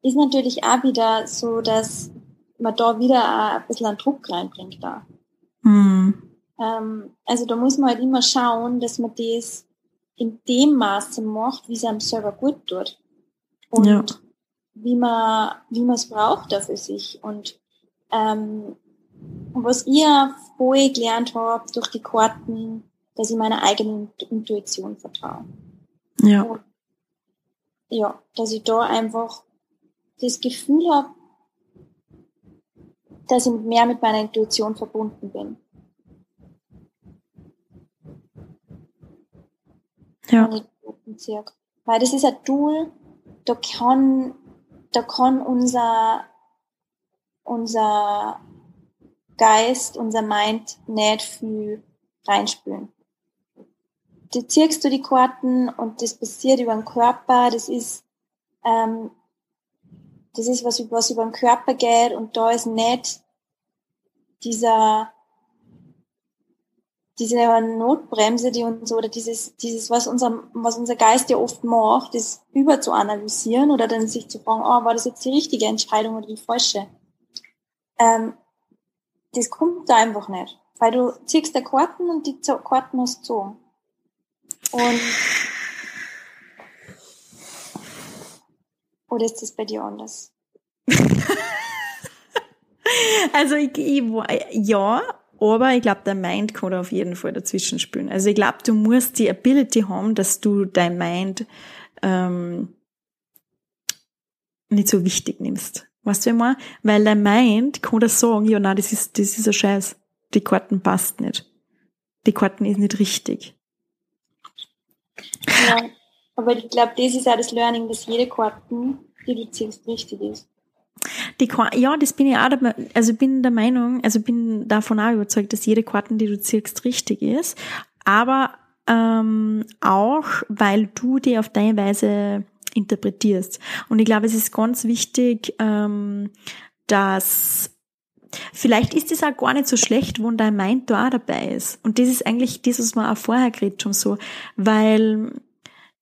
ist natürlich auch wieder so, dass man da wieder auch ein bisschen einen Druck reinbringt da. Mhm. Ähm, also da muss man halt immer schauen, dass man das in dem Maße macht, wie es einem selber gut tut. Und ja. wie man, wie man es braucht da für sich. Und ähm, was ihr vorher gelernt habt durch die Karten, dass ich meiner eigenen Intuition vertraue. Ja. Und, ja, dass ich da einfach das Gefühl habe, dass ich mehr mit meiner Intuition verbunden bin. Ja. Bezirk. Weil das ist ein Tool, da kann, da kann unser, unser Geist, unser Mind nicht viel reinspülen. Du ziehst du die Karten und das passiert über den Körper, das ist, ähm, das ist was, was über den Körper geht und da ist nicht dieser diese Notbremse, die uns oder dieses, dieses, was unser, was unser Geist ja oft macht, das überzuanalysieren oder dann sich zu fragen, oh, war das jetzt die richtige Entscheidung oder die falsche? Ähm, das kommt da einfach nicht. Weil du ziehst da Karten und die Karten hast so. Und oder ist das bei dir anders? also ich, ich, ja, Aber ich glaube, der Mind kann da auf jeden Fall dazwischen spielen. Also ich glaube, du musst die Ability haben, dass du dein Mind ähm, nicht so wichtig nimmst. Weißt du immer? Weil dein Mind kann das sagen, ja, nein, das ist, das ist ein Scheiß. Die Karten passt nicht. Die Karten ist nicht richtig. Ja, aber ich glaube, das ist auch das Learning, dass jede Karten, die du ziehst, richtig ist. Die, ja, das bin ich auch, der, also bin der Meinung, also bin davon auch überzeugt, dass jede Karten, die du ziehst, richtig ist. Aber ähm, auch, weil du die auf deine Weise interpretierst. Und ich glaube, es ist ganz wichtig, ähm, dass Vielleicht ist es auch gar nicht so schlecht, wenn dein Mind da auch dabei ist. Und das ist eigentlich das, was man auch vorher geredet schon so. Weil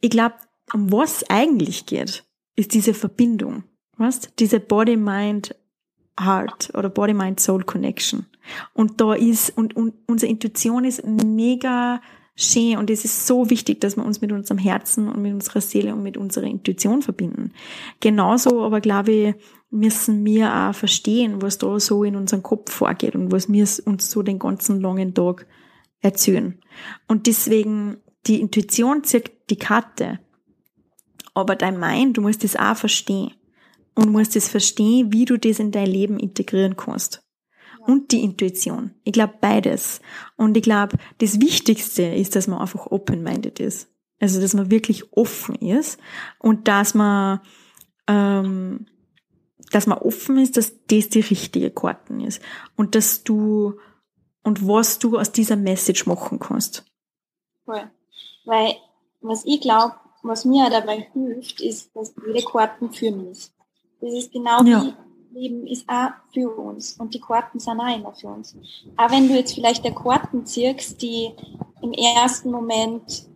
ich glaube, um was eigentlich geht, ist diese Verbindung. Weißt? Diese Body-Mind-Heart oder Body-Mind-Soul-Connection. Und da ist, und, und unsere Intuition ist mega schön und es ist so wichtig, dass wir uns mit unserem Herzen und mit unserer Seele und mit unserer Intuition verbinden. Genauso aber glaube ich, müssen wir auch verstehen, was da so in unserem Kopf vorgeht und was wir uns so den ganzen langen Tag erzählen. Und deswegen, die Intuition zieht die Karte. Aber dein Mind, du musst das auch verstehen. Und musst das verstehen, wie du das in dein Leben integrieren kannst und die Intuition. Ich glaube beides. Und ich glaube, das Wichtigste ist, dass man einfach open-minded ist. Also, dass man wirklich offen ist und dass man, ähm, dass man offen ist, dass das die richtige Karten ist. Und dass du, und was du aus dieser Message machen kannst. Cool. Weil, was ich glaube, was mir dabei hilft, ist, dass jede Karten für mich ist. Das ist genau ja. wie Leben ist auch für uns und die Karten sind auch immer für uns. Auch wenn du jetzt vielleicht der Karten ziehst, die im ersten Moment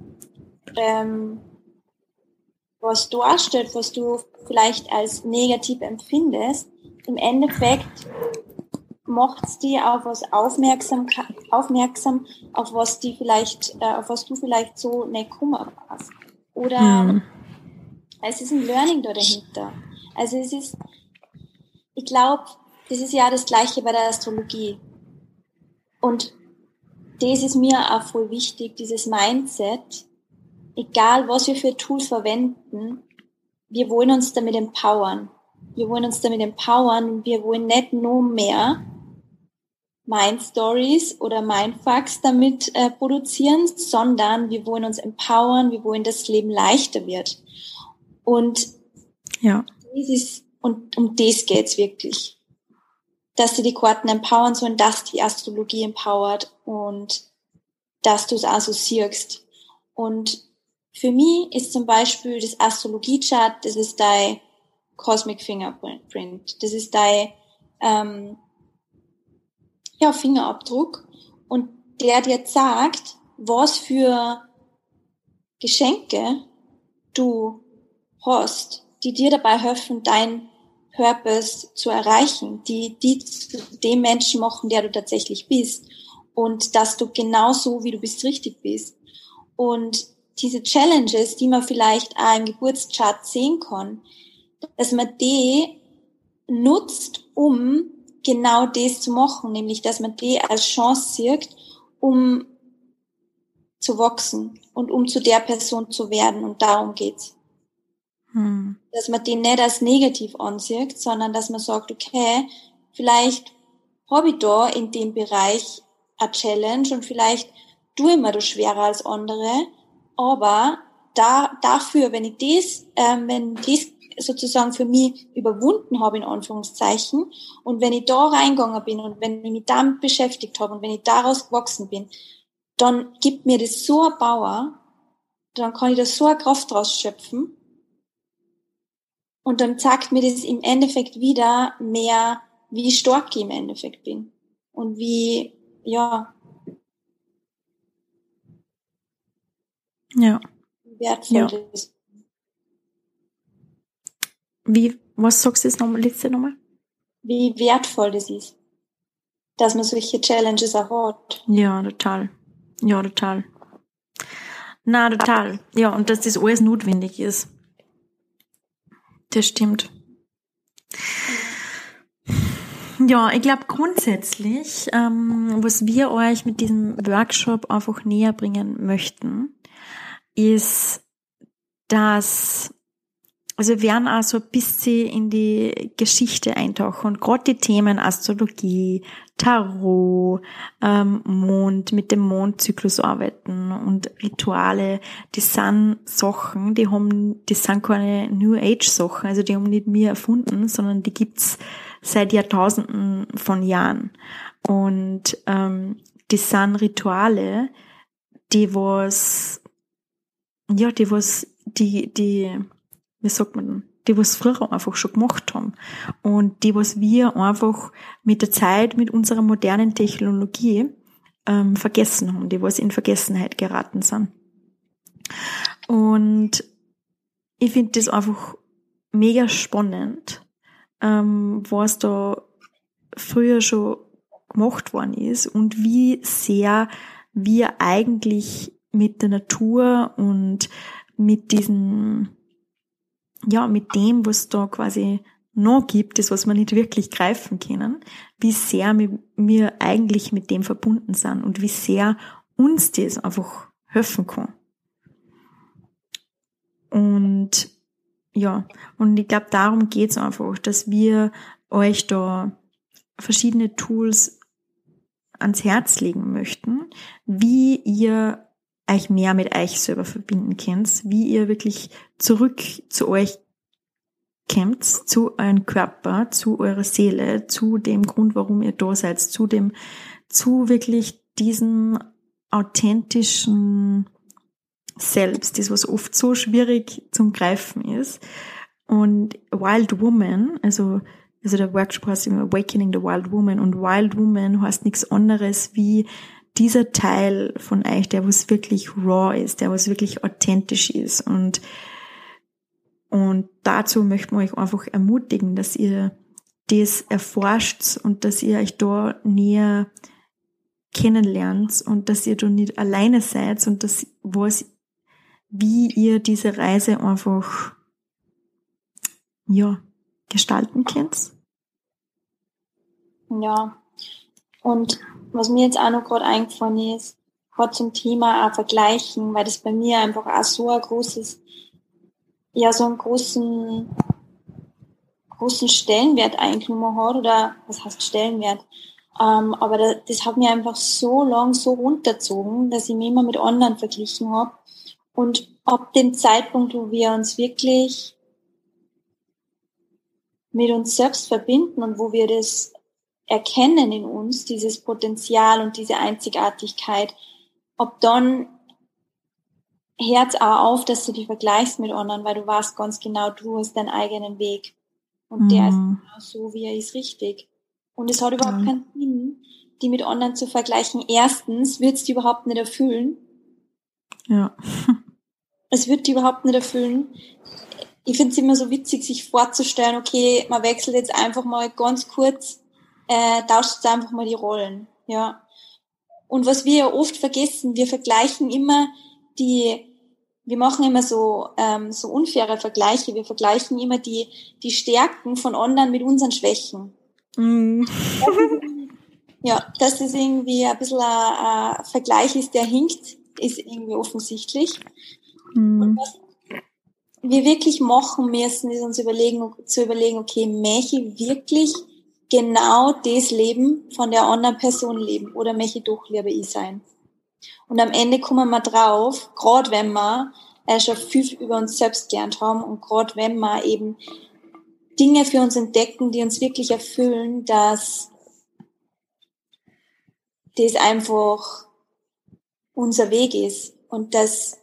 ähm, was darstellt, was du vielleicht als negativ empfindest, im Endeffekt macht es dir auf was aufmerksam, aufmerksam, auf was die vielleicht, äh, auf was du vielleicht so nicht kummer hast. Oder mhm. es ist ein Learning da dahinter. Also es ist, ich glaube, das ist ja das Gleiche bei der Astrologie. Und das ist mir auch voll wichtig, dieses Mindset. Egal, was wir für Tools verwenden, wir wollen uns damit empowern. Wir wollen uns damit empowern wir wollen nicht nur mehr Mind Stories oder Mindfucks damit äh, produzieren, sondern wir wollen uns empowern, wir wollen, dass das Leben leichter wird. Und ja. Das ist und um das geht's wirklich. Dass sie die Karten empowern sollen, dass die Astrologie empowert und dass du es auch so siehst. Und für mich ist zum Beispiel das Astrologie-Chart, das ist dein Cosmic Fingerprint. Das ist dein ähm, ja, Fingerabdruck. Und der dir sagt, was für Geschenke du hast, die dir dabei helfen, dein Purpose zu erreichen, die, die zu dem Menschen machen, der du tatsächlich bist. Und dass du genauso, wie du bist, richtig bist. Und diese Challenges, die man vielleicht auch im Geburtschart sehen kann, dass man die nutzt, um genau das zu machen, nämlich dass man die als Chance sieht, um zu wachsen und um zu der Person zu werden. Und darum geht's. Hm. Dass man den nicht als negativ ansieht, sondern dass man sagt, okay, vielleicht habe ich da in dem Bereich eine Challenge und vielleicht tue ich mir das schwerer als andere, aber da, dafür, wenn ich das, ähm, wenn das sozusagen für mich überwunden habe, in Anführungszeichen, und wenn ich da reingegangen bin und wenn ich mich damit beschäftigt habe und wenn ich daraus gewachsen bin, dann gibt mir das so eine Power, dann kann ich da so eine Kraft draus schöpfen und dann zeigt mir das im Endeffekt wieder mehr, wie stark ich im Endeffekt bin. Und wie, ja. Ja. Wertvoll ja. ist. Wie, was sagst du jetzt nochmal, letzte nochmal? Wie wertvoll das ist. Dass man solche Challenges auch hat. Ja, total. Ja, total. Na, total. Ja, und dass das alles notwendig ist. Das stimmt. Ja, ich glaube grundsätzlich, ähm, was wir euch mit diesem Workshop einfach näher bringen möchten, ist, dass also wir werden auch so ein bisschen in die Geschichte eintauchen und gerade die Themen Astrologie, Tarot, ähm, Mond, mit dem Mondzyklus arbeiten und Rituale, die sind Sachen, die haben, die sind keine New Age Sachen, also die haben nicht mir erfunden, sondern die gibt's seit Jahrtausenden von Jahren. Und ähm, die sind Rituale, die was, ja, die was, die, die, wie sagt man, die was früher einfach schon gemacht haben und die was wir einfach mit der Zeit, mit unserer modernen Technologie ähm, vergessen haben, die was in Vergessenheit geraten sind. Und ich finde das einfach mega spannend, ähm, was da früher schon gemacht worden ist und wie sehr wir eigentlich mit der Natur und mit diesen ja, mit dem, was da quasi noch gibt, das, was wir nicht wirklich greifen können, wie sehr wir eigentlich mit dem verbunden sind und wie sehr uns das einfach helfen kann. Und ja, und ich glaube, darum geht's einfach, dass wir euch da verschiedene Tools ans Herz legen möchten, wie ihr euch mehr mit euch selber verbinden könnt, wie ihr wirklich zurück zu euch kommt, zu eurem Körper, zu eurer Seele, zu dem Grund, warum ihr da seid, zu dem, zu wirklich diesem authentischen Selbst, das was oft so schwierig zum Greifen ist. Und Wild Woman, also, also der Workshop heißt Awakening the Wild Woman und Wild Woman heißt nichts anderes wie dieser Teil von euch, der was wirklich raw ist, der was wirklich authentisch ist und und dazu möchten wir euch einfach ermutigen, dass ihr das erforscht und dass ihr euch da näher kennenlernt und dass ihr da nicht alleine seid und dass was, wie ihr diese Reise einfach, ja, gestalten könnt. Ja. Und was mir jetzt auch noch gerade eingefallen ist, gerade zum Thema auch vergleichen, weil das bei mir einfach auch so ein großes, ja, so einen großen, großen Stellenwert eingenommen hat, oder was heißt Stellenwert? Ähm, aber das, das hat mir einfach so lang so runterzogen, dass ich mich immer mit anderen verglichen habe. Und ab dem Zeitpunkt, wo wir uns wirklich mit uns selbst verbinden und wo wir das erkennen in uns, dieses Potenzial und diese Einzigartigkeit, ob dann Herz auch auf, dass du dich vergleichst mit anderen, weil du weißt ganz genau, du hast deinen eigenen Weg. Und mhm. der ist mhm. genau so, wie er ist, richtig. Und es hat überhaupt ja. keinen Sinn, die mit anderen zu vergleichen. Erstens wird es die überhaupt nicht erfüllen. Ja. es wird die überhaupt nicht erfüllen. Ich finde es immer so witzig, sich vorzustellen, okay, man wechselt jetzt einfach mal ganz kurz äh, tauscht jetzt einfach mal die Rollen. Ja. Und was wir oft vergessen, wir vergleichen immer die, wir machen immer so, ähm, so unfaire Vergleiche. Wir vergleichen immer die, die Stärken von anderen mit unseren Schwächen. Mm. ja, dass es irgendwie ein bisschen ein, ein Vergleich ist, der hinkt, ist irgendwie offensichtlich. Mm. Und was wir wirklich machen müssen, ist uns überlegen, zu überlegen, okay, möchte ich wirklich genau das Leben von der anderen Person leben oder möchte doch lieber ich sein. Und am Ende kommen wir drauf, gerade wenn wir äh, schon viel über uns selbst gelernt haben und gerade wenn wir eben Dinge für uns entdecken, die uns wirklich erfüllen, dass das einfach unser Weg ist und dass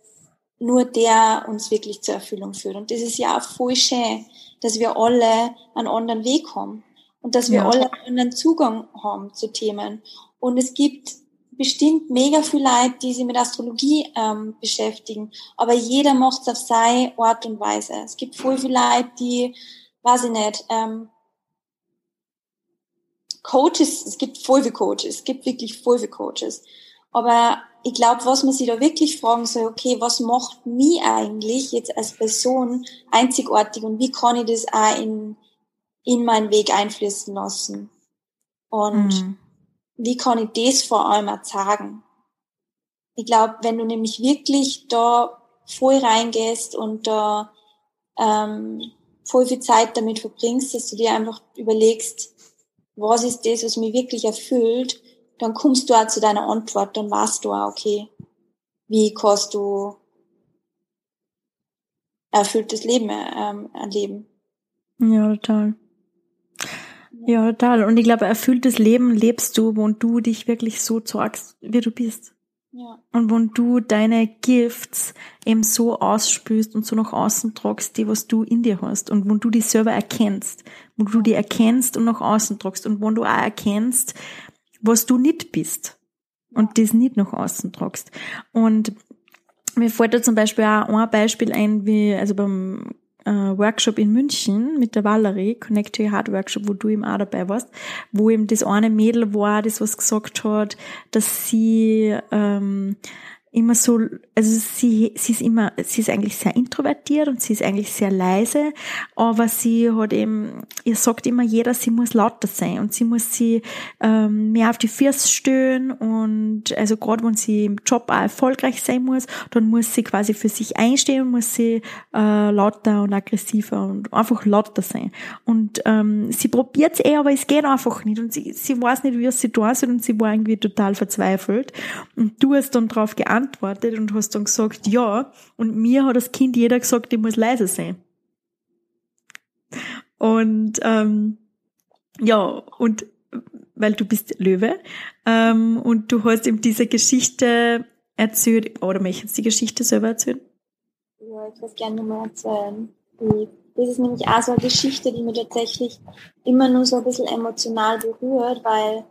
nur der uns wirklich zur Erfüllung führt. Und das ist ja auch voll schön, dass wir alle einen anderen Weg haben und dass wir ja. alle einen Zugang haben zu Themen. Und es gibt bestimmt mega viel Leute, die sich mit Astrologie ähm, beschäftigen, aber jeder macht es auf seine Art und Weise. Es gibt voll viele Leute, die, weiß ich nicht, ähm, Coaches, es gibt voll viele Coaches, es gibt wirklich voll viele Coaches. Aber ich glaube, was man sich da wirklich fragen soll, okay, was macht mich eigentlich jetzt als Person einzigartig und wie kann ich das auch in, in meinen Weg einfließen lassen. Und mhm. wie kann ich das vor allem ertragen? Ich glaube, wenn du nämlich wirklich da voll reingehst und da ähm, voll viel Zeit damit verbringst, dass du dir einfach überlegst, was ist das, was mich wirklich erfüllt, dann kommst du auch zu deiner Antwort, dann weißt du auch, okay, wie kannst du erfülltes Leben ähm, erleben. Ja, total. Ja, total. Und ich glaube, erfülltes Leben lebst du, wo du dich wirklich so zeigst, wie du bist. Ja. Und wo du deine Gifts eben so ausspülst und so nach außen tragst, die was du in dir hast. Und wo du dich selber erkennst. Wo du die erkennst und nach außen tragst. Und wo du auch erkennst, was du nicht bist. Und das nicht nach außen tragst. Und mir fällt da zum Beispiel auch ein Beispiel ein, wie, also beim äh, Workshop in München mit der Valerie, Connect to Your Heart Workshop, wo du eben auch dabei warst, wo eben das eine Mädel war, das was gesagt hat, dass sie ähm, immer so, also sie, sie ist immer, sie ist eigentlich sehr introvertiert und sie ist eigentlich sehr leise, aber sie hat eben, ihr sagt immer jeder, sie muss lauter sein und sie muss sie ähm, mehr auf die Füße stehen und also gerade wenn sie im Job auch erfolgreich sein muss, dann muss sie quasi für sich einstehen und muss sie äh, lauter und aggressiver und einfach lauter sein. Und ähm, sie probiert es eh, aber es geht einfach nicht und sie, sie weiß nicht, wie sie tun soll und sie war irgendwie total verzweifelt und du hast dann darauf geantwortet, geantwortet und hast dann gesagt, ja. Und mir hat das Kind jeder gesagt, ich muss leise sein. Und ähm, ja, und weil du bist Löwe ähm, und du hast ihm diese Geschichte erzählt, oder möchtest du die Geschichte selber erzählen? Ja, ich würde gerne mal erzählen. Das ist nämlich auch so eine Geschichte, die mich tatsächlich immer nur so ein bisschen emotional berührt, weil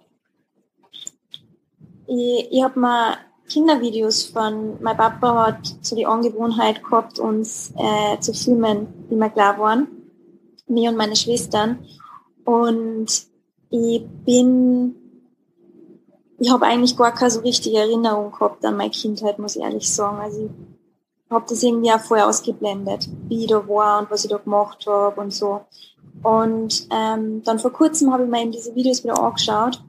ich, ich habe mal Kindervideos von, mein Papa hat so die Angewohnheit gehabt, uns äh, zu filmen, wie wir klar waren, mir und meine Schwestern. Und ich bin, ich habe eigentlich gar keine so richtige Erinnerung gehabt an meine Kindheit, muss ich ehrlich sagen. Also ich habe das irgendwie auch vorher ausgeblendet, wie ich da war und was ich da gemacht habe und so. Und ähm, dann vor kurzem habe ich mir eben diese Videos wieder angeschaut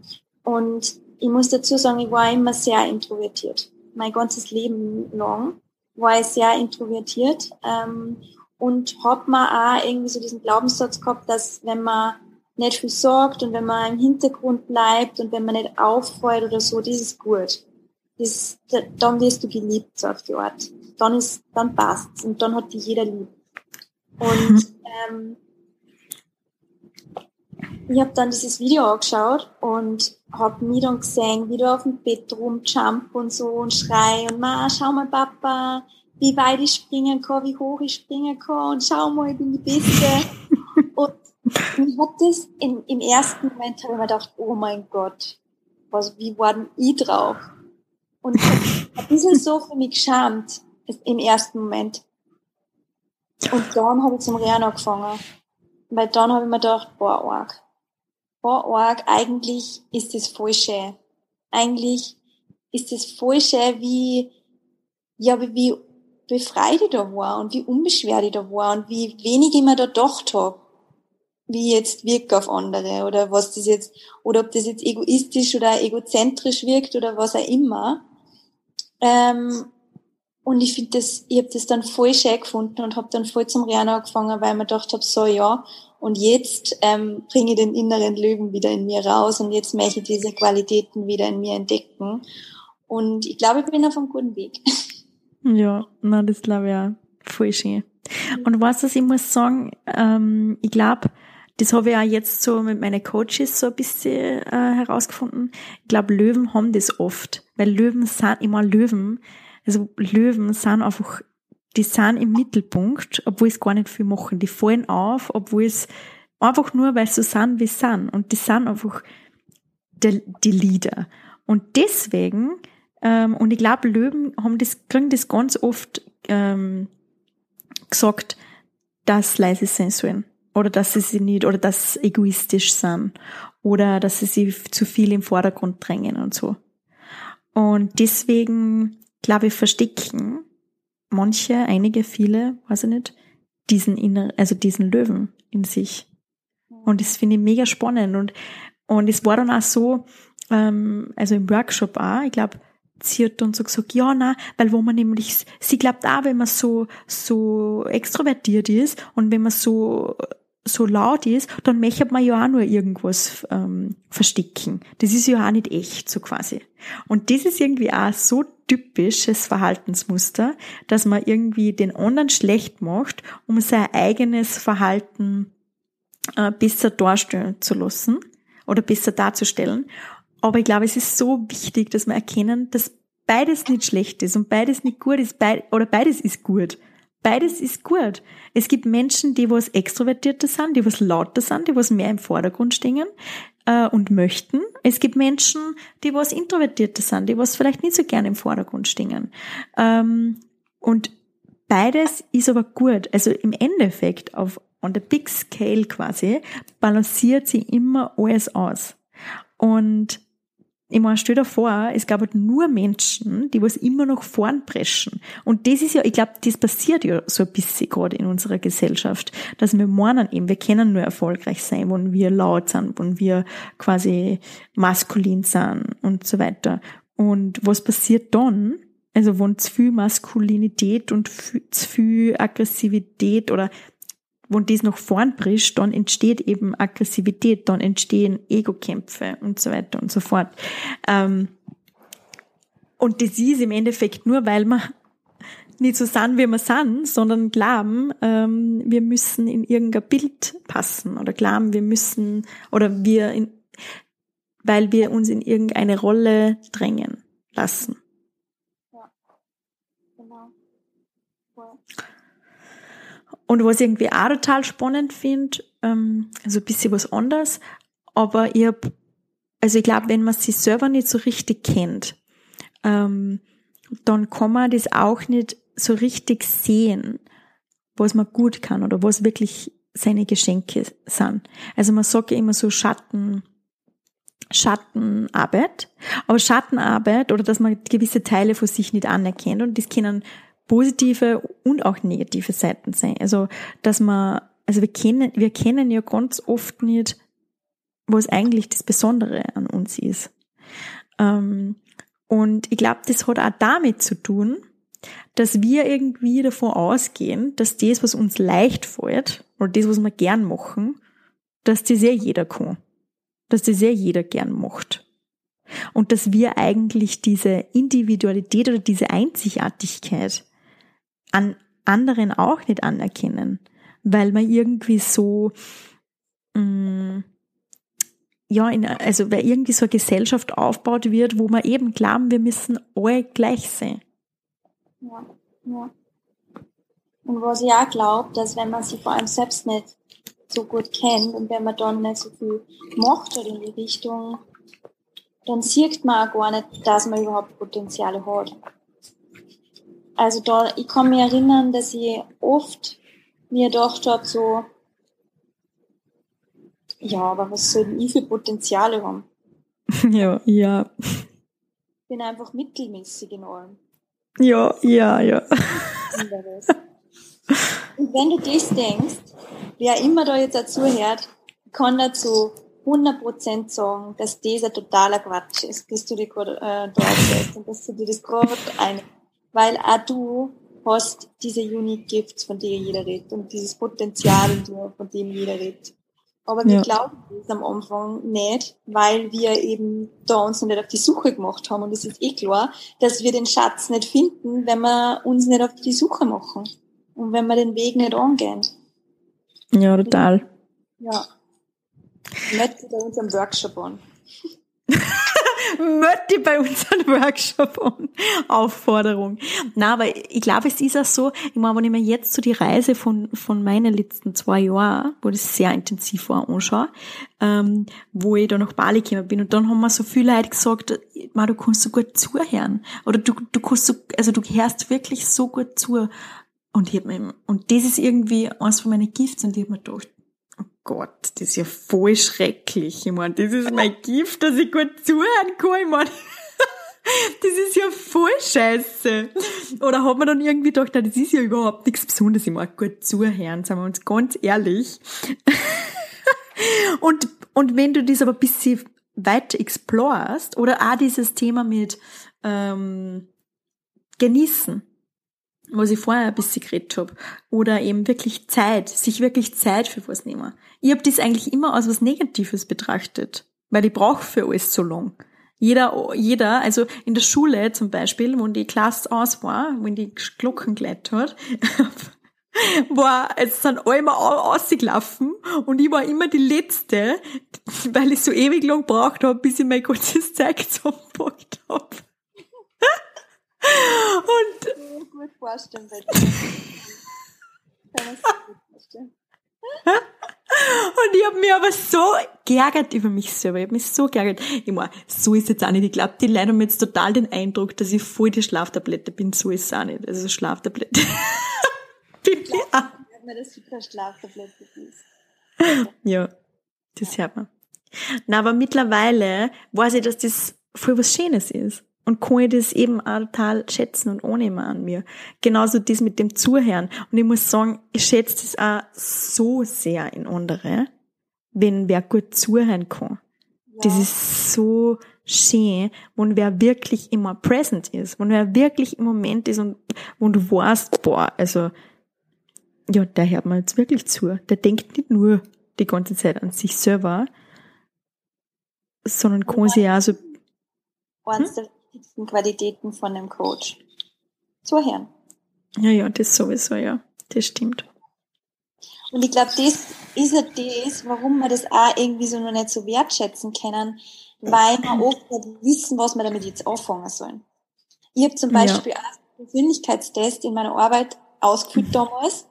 und ich muss dazu sagen, ich war immer sehr introvertiert. Mein ganzes Leben lang war ich sehr introvertiert ähm, und habe mir auch irgendwie so diesen Glaubenssatz gehabt, dass wenn man nicht viel sagt und wenn man im Hintergrund bleibt und wenn man nicht auffällt oder so, das ist gut. Das, dann wirst du geliebt, so auf die Art. Dann ist, dann passt's und dann hat dich jeder lieb. Und ähm, ich habe dann dieses Video angeschaut und habe mich dann gesehen, wie du auf dem Bett rumjump und so und schrei und ma, schau mal Papa, wie weit ich springen kann, wie hoch ich springen kann und schau mal, ich bin die Beste. und ich hat das in, im ersten Moment habe ich mir gedacht, oh mein Gott, was, wie war denn ich drauf? Und ein bisschen so für mich geschämt im ersten Moment. Und dann habe ich zum Rennen angefangen. Weil dann habe ich mir gedacht, boah, arg Org, eigentlich ist voll schön. Eigentlich ist voll schön, wie, ja, wie befreit ich da war und wie unbeschwert ich da war und wie wenig ich mir da gedacht habe, wie jetzt wirkt auf andere oder was das jetzt, oder ob das jetzt egoistisch oder egozentrisch wirkt oder was auch immer. Ähm, und ich finde das, ich habe das dann voll schön gefunden und habe dann voll zum Rennen angefangen, weil ich mir gedacht habe, so ja, und jetzt ähm, bringe ich den inneren Löwen wieder in mir raus und jetzt möchte ich diese Qualitäten wieder in mir entdecken. Und ich glaube, ich bin auf einem guten Weg. Ja, na, das glaube ich auch. Voll schön. Und was das, ich muss sagen, ähm, ich glaube, das habe ich auch jetzt so mit meinen Coaches so ein bisschen äh, herausgefunden. Ich glaube, Löwen haben das oft, weil Löwen sind immer Löwen. Also Löwen sind einfach die sind im Mittelpunkt, obwohl es gar nicht viel machen. Die fallen auf, obwohl es einfach nur, weil sie so sind, wie sie sind. Und die sind einfach die, die Leader. Und deswegen, ähm, und ich glaube, Löwen haben das, kriegen das ganz oft ähm, gesagt, dass leise sein sollen. Oder dass sie sich nicht, oder dass sie egoistisch sind. Oder dass sie sich zu viel im Vordergrund drängen und so. Und deswegen, glaube ich, verstecken manche, einige, viele, weiß ich nicht, diesen inner, also diesen Löwen in sich. Und das finde ich mega spannend. Und Und es war dann auch so, ähm, also im Workshop auch, ich glaube, sie hat dann so gesagt, ja, na, weil wo man nämlich, sie glaubt auch, wenn man so, so extrovertiert ist und wenn man so, so laut ist, dann möchte man ja auch nur irgendwas ähm, verstecken. Das ist ja auch nicht echt, so quasi. Und das ist irgendwie auch so typisches Verhaltensmuster, dass man irgendwie den anderen schlecht macht, um sein eigenes Verhalten äh, besser darstellen zu lassen oder besser darzustellen. Aber ich glaube, es ist so wichtig, dass wir erkennen, dass beides nicht schlecht ist und beides nicht gut ist, beid, oder beides ist gut. Beides ist gut. Es gibt Menschen, die was extrovertierter sind, die was lauter sind, die was mehr im Vordergrund stehen äh, und möchten. Es gibt Menschen, die was introvertierter sind, die was vielleicht nicht so gern im Vordergrund stehen. Ähm, und beides ist aber gut. Also im Endeffekt auf on the big scale quasi balanciert sie immer alles aus. Und ich meine, stell dir vor, es gab halt nur Menschen, die was immer noch vorn preschen. Und das ist ja, ich glaube, das passiert ja so ein bisschen gerade in unserer Gesellschaft, dass wir meinen eben, wir können nur erfolgreich sein, wenn wir laut sind, wenn wir quasi maskulin sind und so weiter. Und was passiert dann? Also, wenn zu viel Maskulinität und zu viel Aggressivität oder wenn das nach vorn bricht, dann entsteht eben Aggressivität, dann entstehen Ego-Kämpfe und so weiter und so fort. Ähm, und das ist im Endeffekt nur, weil wir nicht so sind, wie wir sind, sondern glauben, ähm, wir müssen in irgendein Bild passen oder glauben, wir müssen oder wir in, weil wir uns in irgendeine Rolle drängen lassen. Ja, genau. Cool. Und was ich irgendwie auch total spannend finde, ähm, also ein bisschen was anderes, aber ich hab, also ich glaube, wenn man sich selber nicht so richtig kennt, ähm, dann kann man das auch nicht so richtig sehen, was man gut kann oder was wirklich seine Geschenke sind. Also man sagt ja immer so Schatten, Schattenarbeit, aber Schattenarbeit oder dass man gewisse Teile von sich nicht anerkennt und das können positive und auch negative Seiten sein. Also, dass man, also wir kennen, wir kennen ja ganz oft nicht, was eigentlich das Besondere an uns ist. Ähm, und ich glaube, das hat auch damit zu tun, dass wir irgendwie davon ausgehen, dass das, was uns leicht fällt, oder das, was wir gern machen, dass das ja jeder kann. Dass das ja jeder gern macht. Und dass wir eigentlich diese Individualität oder diese Einzigartigkeit an anderen auch nicht anerkennen, weil man irgendwie so, mh, mm, ja, in, also weil irgendwie so eine Gesellschaft aufgebaut wird, wo man eben glauben, wir müssen alle gleich sein. Ja, ja. Und was ich auch glaube, dass wenn man sich vor allem selbst nicht so gut kennt und wenn man dann nicht so viel macht oder in die Richtung, dann sieht man auch gar nicht, dass man überhaupt Potenziale hat. Also da, ich kann mich erinnern, dass ich oft mir gedacht habe, so, ja, aber was soll ich für Potenziale haben? Ja, ja. Ich bin einfach mittelmäßig in allem. Ja, ja, ja. Und wenn du das denkst, wer immer da jetzt dazu hört, kann dazu 100% sagen, dass das ein totaler Quatsch ist, dass du dir gerade äh, da und dass du dir das gerade ein weil auch du hast diese Unique Gifts, von denen jeder redet und dieses Potenzial in dir, von dem jeder redet. Aber wir ja. glauben das am Anfang nicht, weil wir eben da uns noch nicht auf die Suche gemacht haben. Und es ist eh klar, dass wir den Schatz nicht finden, wenn wir uns nicht auf die Suche machen. Und wenn wir den Weg nicht angehen. Ja, total. Ja. Nicht bei unserem Workshop an. Mötti bei unserem Workshop und Aufforderung. Na, aber ich glaube, es ist auch so, ich meine, wenn ich mir jetzt so die Reise von, von meinen letzten zwei Jahren, wo das sehr intensiv war, anschaue, ähm, wo ich da nach Bali gekommen bin und dann haben mir so viele Leute gesagt, man, du kannst so gut zuhören. Oder du, du kannst so, also du hörst wirklich so gut zu. Und ich hab mir, und das ist irgendwie eins von meinen Gifts und ich hab mir gedacht, Gott, das ist ja voll schrecklich. Ich meine, das ist mein Gift, dass ich gut zuhören kann. Ich meine, das ist ja voll scheiße. Oder hat man dann irgendwie gedacht, na, das ist ja überhaupt nichts Besonderes. Ich mag gut zuhören, sagen wir uns ganz ehrlich. Und Und wenn du das aber ein bisschen weiter explorst oder auch dieses Thema mit ähm, genießen, was ich vorher ein bisschen geredet habe, oder eben wirklich Zeit, sich wirklich Zeit für was nehmen. Ich habe das eigentlich immer als was Negatives betrachtet, weil ich brauche für alles so lang. Jeder, jeder, also in der Schule zum Beispiel, wo die Klasse aus war, wenn die Glocken geleitet hat, war, es sind alle mal ausgelaufen und ich war immer die Letzte, weil ich so ewig lang gebraucht habe, bis ich mein kurzes Zeug zusammengepackt habe. Und gut vorstellen. Und ich habe mich aber so geärgert über mich selber. Ich habe mich so geärgert. Ich meine, so ist jetzt auch nicht. Ich glaube, die Leute haben jetzt total den Eindruck, dass ich voll die Schlaftablette bin. So ist es auch nicht. Also Schlaftablette. bin ich auch. Schlaftablette. Ja, das hört man. Na, aber mittlerweile weiß ich, dass das voll was Schönes ist und kann ich das eben auch total schätzen und annehmen an mir. Genauso das mit dem Zuhören. Und ich muss sagen, ich schätze das auch so sehr in andere, wenn wer gut zuhören kann. Ja. Das ist so schön, wenn wer wirklich immer present ist, wenn wer wirklich im Moment ist und wenn du weißt, boah, also, ja, der hört mir jetzt wirklich zu. Der denkt nicht nur die ganze Zeit an sich selber, sondern kann sich auch so, hm? Wichtigsten Qualitäten von einem Coach. Zuhören. Ja, ja, das sowieso, ja. Das stimmt. Und ich glaube, das ist ja das, warum wir das auch irgendwie so noch nicht so wertschätzen können, weil wir oft nicht wissen, was wir damit jetzt anfangen sollen. Ich habe zum Beispiel ja. einen Persönlichkeitstest in meiner Arbeit ausgefüllt damals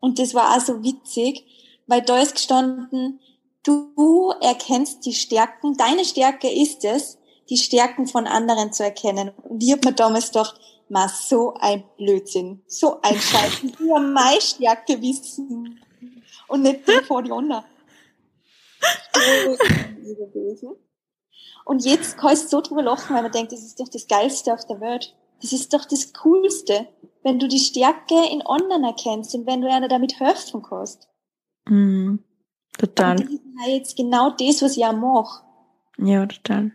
und das war auch so witzig, weil da ist gestanden, du erkennst die Stärken, deine Stärke ist es, die Stärken von anderen zu erkennen. Und ich habe mir damals gedacht, ma, so ein Blödsinn, so ein Scheiß. Ich will meine Stärke wissen und nicht die von die anderen. Und jetzt kannst du so drüber lachen, weil man denkt, das ist doch das Geilste auf der Welt. Das ist doch das Coolste, wenn du die Stärke in anderen erkennst und wenn du einer damit helfen kannst. Mm, total. Und das ist jetzt genau das, was ich auch mache. Ja, total.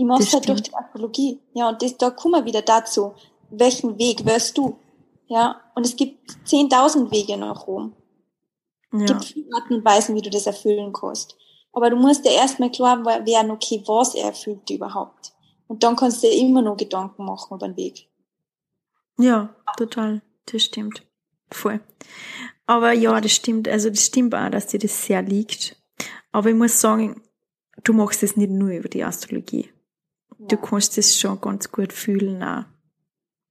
Ich mache es halt durch die Astrologie. Ja, und das, da kommen wir wieder dazu. Welchen Weg wirst du? Ja, und es gibt 10.000 Wege nach Rom. Ja. Es gibt viele Arten und Weisen, wie du das erfüllen kannst. Aber du musst dir erstmal klar werden, okay, was er erfüllt überhaupt. Und dann kannst du dir immer noch Gedanken machen über den Weg. Ja, total. Das stimmt. Voll. Aber ja, das stimmt. Also das stimmt auch, dass dir das sehr liegt. Aber ich muss sagen, du machst es nicht nur über die Astrologie du kannst es schon ganz gut fühlen auch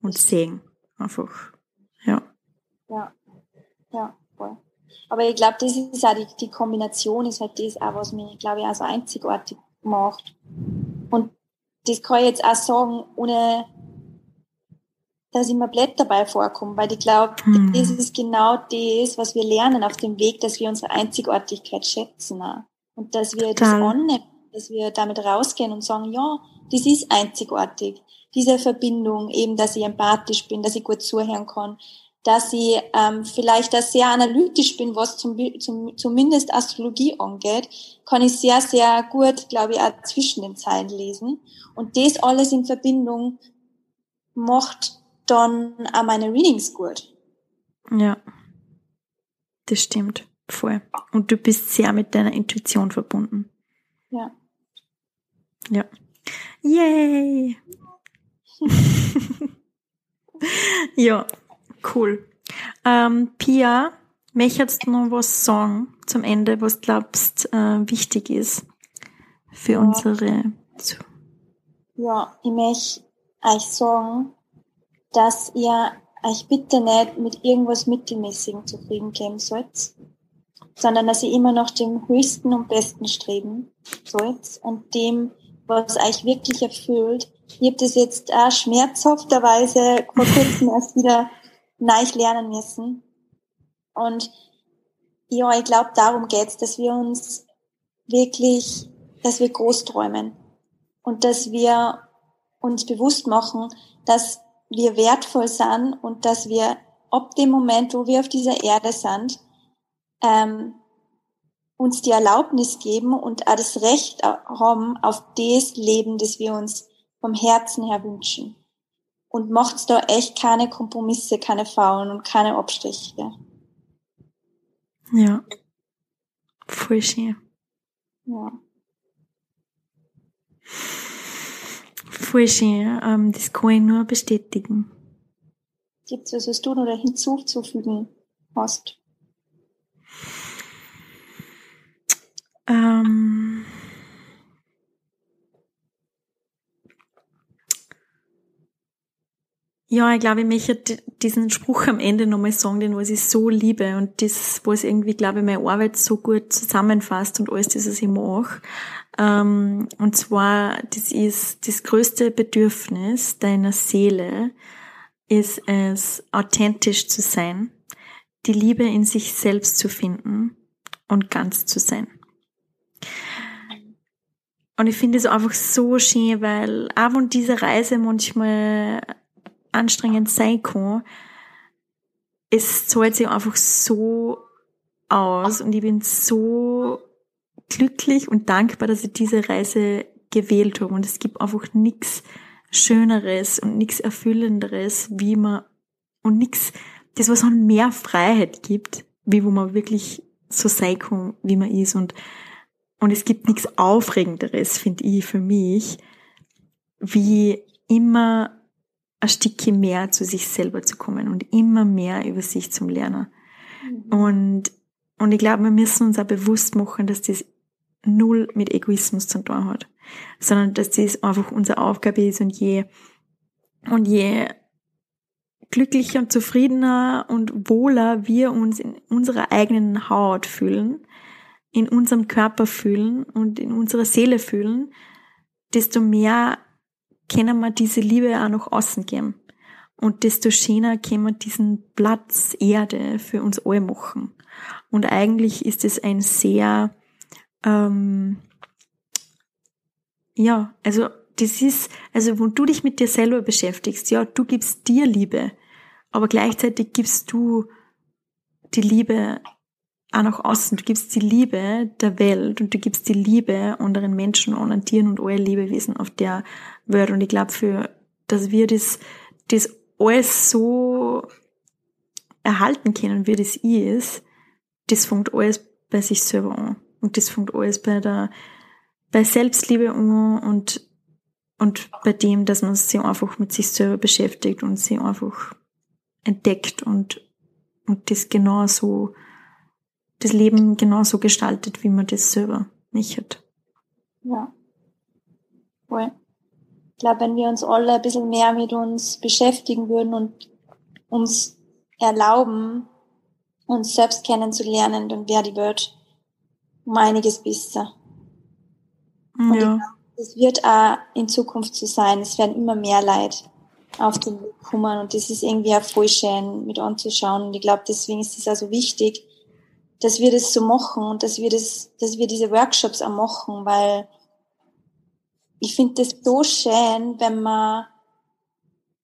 und sehen. Einfach. Ja. Ja. Ja, voll. Aber ich glaube, das ist auch die, die Kombination ist halt das auch, was mich, glaube ich, auch so einzigartig macht. Und das kann ich jetzt auch sagen, ohne dass ich mir blöd dabei vorkomme, weil ich glaube, hm. das ist genau das, was wir lernen auf dem Weg, dass wir unsere Einzigartigkeit schätzen auch. und dass wir Total. das annehmen, dass wir damit rausgehen und sagen, ja, das ist einzigartig. Diese Verbindung, eben, dass ich empathisch bin, dass ich gut zuhören kann, dass ich ähm, vielleicht auch sehr analytisch bin, was zum, zum, zumindest Astrologie angeht, kann ich sehr, sehr gut, glaube ich, auch zwischen den Zeilen lesen. Und das alles in Verbindung macht dann auch meine Readings gut. Ja, das stimmt, voll. Und du bist sehr mit deiner Intuition verbunden. Ja. Ja. Yay! ja, cool. Ähm, Pia, möchtest du noch was sagen zum Ende, was glaubst äh, wichtig ist für ja. unsere Zu Ja, ich möchte euch sagen, dass ihr euch bitte nicht mit irgendwas Mittelmäßigem zufrieden geben sollt, sondern dass ihr immer noch dem Höchsten und Besten streben sollt und dem was euch wirklich erfüllt. Ich habe das jetzt auch schmerzhafterweise vor kurzem erst wieder neu lernen müssen. Und ja, ich glaube, darum geht's, dass wir uns wirklich, dass wir groß träumen und dass wir uns bewusst machen, dass wir wertvoll sind und dass wir ab dem Moment, wo wir auf dieser Erde sind, ähm, uns die Erlaubnis geben und auch das Recht haben auf das Leben, das wir uns vom Herzen her wünschen. Und macht da echt keine Kompromisse, keine Faulen und keine Abstriche. Ja. Voll schön. Ja. Voll schön. Ähm, das kann ich nur bestätigen. Gibt es was, was du noch hinzuzufügen hast? Ähm, ja, ich glaube, ich möchte diesen Spruch am Ende nochmal sagen, den was ich so liebe und das, was irgendwie, glaube ich, meine Arbeit so gut zusammenfasst und alles das, was ich mache. Ähm, und zwar, das ist das größte Bedürfnis deiner Seele, ist es, authentisch zu sein, die Liebe in sich selbst zu finden und ganz zu sein. Und ich finde es einfach so schön, weil auch wenn diese Reise manchmal anstrengend sein kann, es zahlt sich einfach so aus und ich bin so glücklich und dankbar, dass ich diese Reise gewählt habe. Und es gibt einfach nichts Schöneres und nichts Erfüllenderes, wie man und nichts, das was man mehr Freiheit gibt, wie wo man wirklich so sein kann, wie man ist. Und und es gibt nichts Aufregenderes, finde ich, für mich, wie immer ein Stückchen mehr zu sich selber zu kommen und immer mehr über sich zum Lernen. Mhm. Und, und ich glaube, wir müssen uns auch bewusst machen, dass das null mit Egoismus zu tun hat, sondern dass das einfach unsere Aufgabe ist und je, und je glücklicher und zufriedener und wohler wir uns in unserer eigenen Haut fühlen, in unserem Körper fühlen und in unserer Seele fühlen, desto mehr können wir diese Liebe auch nach außen geben. Und desto schöner können wir diesen Platz Erde für uns alle machen. Und eigentlich ist es ein sehr, ähm, ja, also das ist, also wenn du dich mit dir selber beschäftigst, ja, du gibst dir Liebe, aber gleichzeitig gibst du die Liebe auch nach außen. Du gibst die Liebe der Welt und du gibst die Liebe anderen Menschen, anderen Tieren und allen Lebewesen auf der Welt. Und ich glaube, für, dass wir das, das alles so erhalten können, wie das ist, das fängt alles bei sich selber an. Und das fängt alles bei der, bei Selbstliebe an und, und bei dem, dass man sich einfach mit sich selber beschäftigt und sich einfach entdeckt und, und das genauso das Leben genauso gestaltet, wie man das selber nicht hat. Ja. Voll. Ich glaube, wenn wir uns alle ein bisschen mehr mit uns beschäftigen würden und uns erlauben, uns selbst kennenzulernen, dann wäre die Welt um einiges besser. Und ja. es wird auch in Zukunft so sein. Es werden immer mehr Leid auf den Weg kommen und das ist irgendwie auch voll schön mit anzuschauen. Und ich glaube, deswegen ist es also wichtig, dass wir das so machen und dass wir das, dass wir diese Workshops auch machen, weil ich finde das so schön, wenn man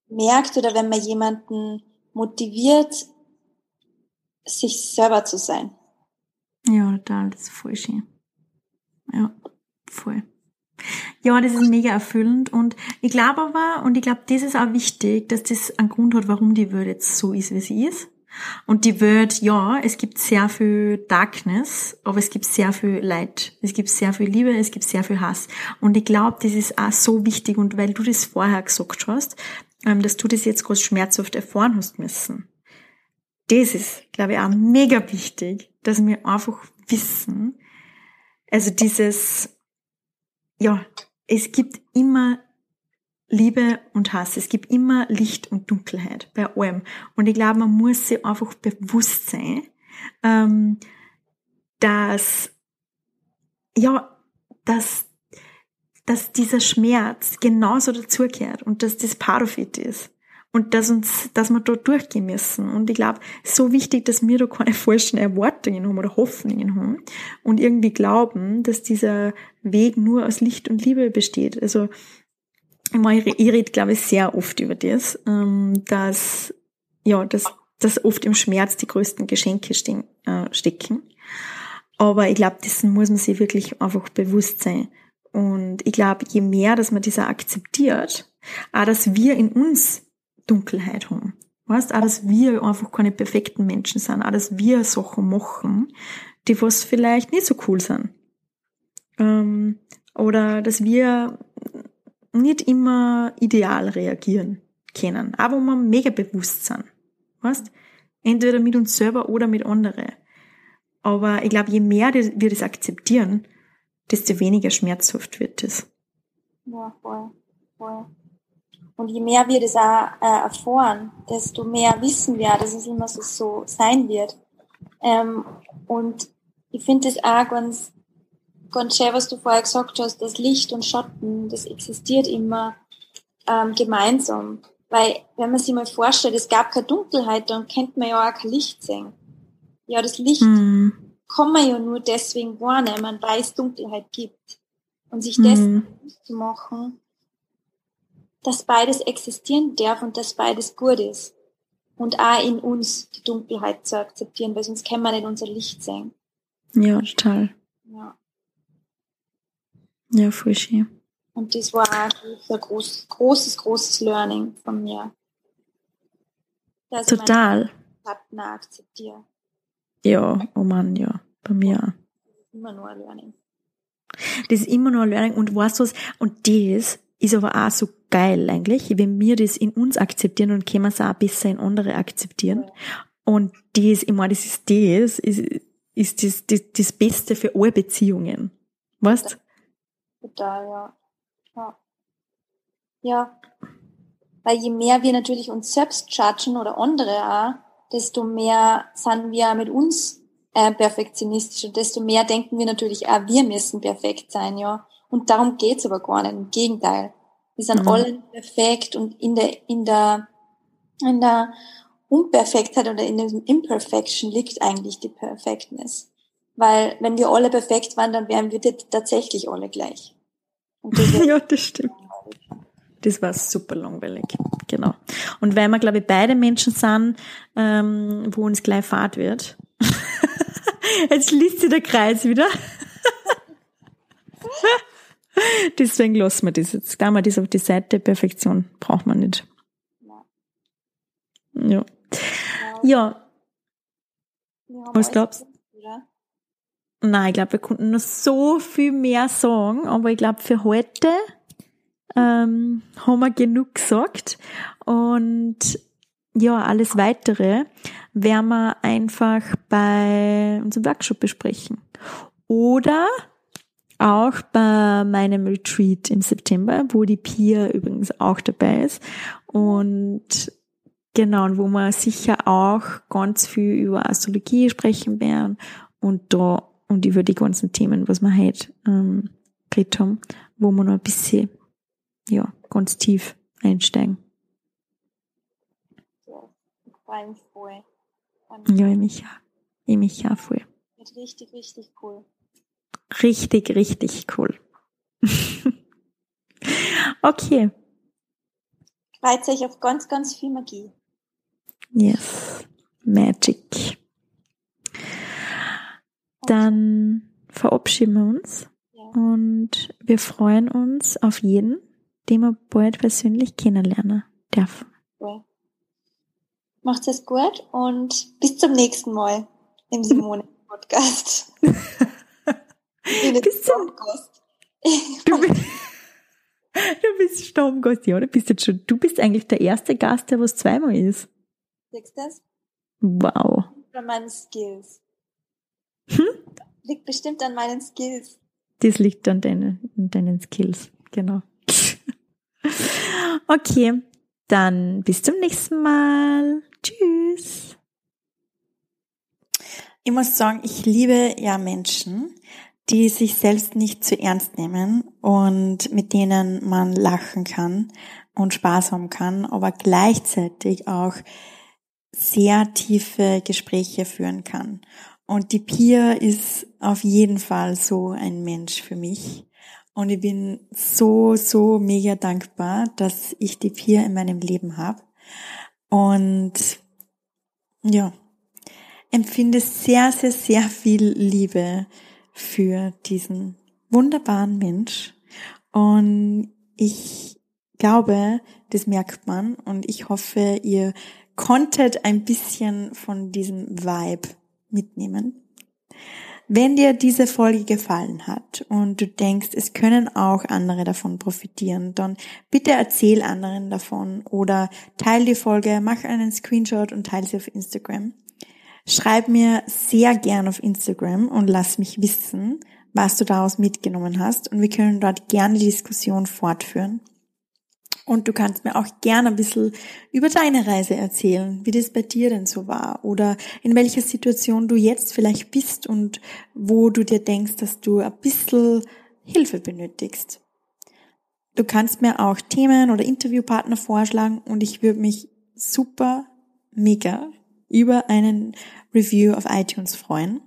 merkt oder wenn man jemanden motiviert, sich selber zu sein. Ja, total, das ist voll schön. Ja, voll. Ja, das ist mega erfüllend und ich glaube aber, und ich glaube, das ist auch wichtig, dass das einen Grund hat, warum die Welt jetzt so ist, wie sie ist. Und die Welt, ja, es gibt sehr viel Darkness, aber es gibt sehr viel Leid. Es gibt sehr viel Liebe, es gibt sehr viel Hass. Und ich glaube, das ist auch so wichtig. Und weil du das vorher gesagt hast, ähm, dass du das jetzt groß schmerzhaft erfahren hast müssen. Das ist, glaube ich, auch mega wichtig, dass wir einfach wissen, also dieses, ja, es gibt immer Liebe und Hass. Es gibt immer Licht und Dunkelheit bei allem. Und ich glaube, man muss sich einfach bewusst sein, ähm, dass, ja, dass, dass dieser Schmerz genauso dazugehört und dass das Parafit ist. Und dass uns, dass wir da durchgehen müssen. Und ich glaube, so wichtig, dass wir da keine falschen Erwartungen haben oder Hoffnungen haben und irgendwie glauben, dass dieser Weg nur aus Licht und Liebe besteht. Also, ich rede, glaube ich, sehr oft über das, ähm, dass, ja, dass, dass oft im Schmerz die größten Geschenke äh, stecken. Aber ich glaube, dessen muss man sich wirklich einfach bewusst sein. Und ich glaube, je mehr, dass man das auch akzeptiert, auch dass wir in uns Dunkelheit haben. Weißt, auch dass wir einfach keine perfekten Menschen sind, auch dass wir Sachen machen, die was vielleicht nicht so cool sind. Ähm, oder dass wir nicht immer ideal reagieren können, aber wir mega bewusst sind. Weißt? Entweder mit uns selber oder mit anderen. Aber ich glaube, je mehr wir das akzeptieren, desto weniger schmerzhaft wird es. Ja, voll, voll. Und je mehr wir das auch äh, erfahren, desto mehr wissen wir, dass es immer so, so sein wird. Ähm, und ich finde das auch ganz, schön, was du vorher gesagt hast, das Licht und Schatten, das existiert immer ähm, gemeinsam. Weil, wenn man sich mal vorstellt, es gab keine Dunkelheit, dann könnte man ja auch kein Licht sehen. Ja, das Licht mhm. kann man ja nur deswegen wahrnehmen, weil es Dunkelheit gibt. Und sich dessen mhm. zu machen, dass beides existieren darf und dass beides gut ist. Und auch in uns die Dunkelheit zu akzeptieren, weil sonst kann man nicht unser Licht sehen. Ja, total. Ja. Ja, voll schön. Und das war auch ein groß, großes, großes Learning von mir. Dass total. Partner akzeptiere. Ja, oh Mann, ja. Bei mir auch. Das ist immer nur ein Learning. Das ist immer nur ein Learning. Und weißt du was? Und das ist aber auch so geil eigentlich, wenn wir das in uns akzeptieren und können wir es auch besser in andere akzeptieren. Ja. Und das, ich meine, das ist das, ist, ist das, das, das Beste für alle Beziehungen. Weißt? Total, ja. ja. Ja. Weil je mehr wir natürlich uns selbst judgen oder andere auch, desto mehr sind wir mit uns äh, perfektionistisch und desto mehr denken wir natürlich auch, wir müssen perfekt sein, ja. Und darum geht's aber gar nicht. Im Gegenteil. Wir sind mhm. alle perfekt und in der, in der, in der Unperfektheit oder in der Imperfection liegt eigentlich die Perfectness. Weil wenn wir alle perfekt waren, dann wären wir tatsächlich alle gleich. Ja, das stimmt. Das war super langweilig. Genau. Und weil wir, glaube ich, beide Menschen sind, ähm, wo uns gleich fad wird. Jetzt liest sich der Kreis wieder. Deswegen lassen wir das jetzt. Gehen wir das auf die Seite. Perfektion braucht man nicht. Ja. Ja. Was glaubst du? Nein, ich glaube, wir konnten noch so viel mehr sagen, aber ich glaube, für heute ähm, haben wir genug gesagt. Und ja, alles weitere werden wir einfach bei unserem Workshop besprechen. Oder auch bei meinem Retreat im September, wo die Pia übrigens auch dabei ist. Und genau, und wo wir sicher auch ganz viel über Astrologie sprechen werden und da und über die ganzen Themen, was wir heute ähm, geredet haben, wo wir noch ein bisschen, ja, ganz tief einsteigen. Ja, ich freue mich voll. Ja, ich mich auch. Ich mich auch voll. Wird richtig, richtig cool. Richtig, richtig cool. okay. Freut euch auf ganz, ganz viel Magie. Yes. Magic. Dann verabschieden wir uns und wir freuen uns auf jeden, den wir bald persönlich kennenlernen dürfen. Macht es gut und bis zum nächsten Mal im Simone Podcast. Bis zum du, bist, du bist Stammgast, ja, du bist jetzt schon, du bist eigentlich der erste Gast, der was zweimal ist. Siehst du das? Wow. Von meinen Skills. Hm? Liegt bestimmt an meinen Skills. Das liegt an deinen, an deinen Skills, genau. okay, dann bis zum nächsten Mal. Tschüss. Ich muss sagen, ich liebe ja Menschen, die sich selbst nicht zu ernst nehmen und mit denen man lachen kann und Spaß haben kann, aber gleichzeitig auch sehr tiefe Gespräche führen kann. Und die Pia ist auf jeden Fall so ein Mensch für mich. Und ich bin so, so mega dankbar, dass ich die Pia in meinem Leben habe. Und ja, empfinde sehr, sehr, sehr viel Liebe für diesen wunderbaren Mensch. Und ich glaube, das merkt man und ich hoffe, ihr konntet ein bisschen von diesem Vibe mitnehmen. Wenn dir diese Folge gefallen hat und du denkst, es können auch andere davon profitieren, dann bitte erzähl anderen davon oder teil die Folge, mach einen Screenshot und teile sie auf Instagram. Schreib mir sehr gern auf Instagram und lass mich wissen, was du daraus mitgenommen hast und wir können dort gerne die Diskussion fortführen. Und du kannst mir auch gerne ein bisschen über deine Reise erzählen, wie das bei dir denn so war oder in welcher Situation du jetzt vielleicht bist und wo du dir denkst, dass du ein bisschen Hilfe benötigst. Du kannst mir auch Themen oder Interviewpartner vorschlagen und ich würde mich super, mega über einen Review auf iTunes freuen,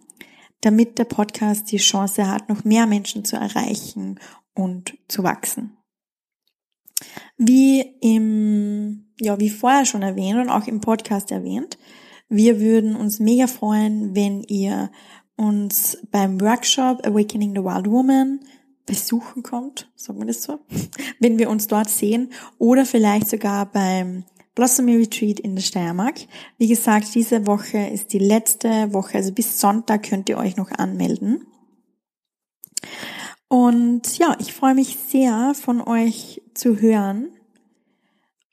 damit der Podcast die Chance hat, noch mehr Menschen zu erreichen und zu wachsen. Wie im, ja, wie vorher schon erwähnt und auch im Podcast erwähnt, wir würden uns mega freuen, wenn ihr uns beim Workshop Awakening the Wild Woman besuchen kommt, sagen wir das so, wenn wir uns dort sehen oder vielleicht sogar beim Blossomy Retreat in der Steiermark. Wie gesagt, diese Woche ist die letzte Woche, also bis Sonntag könnt ihr euch noch anmelden. Und ja, ich freue mich sehr, von euch zu hören.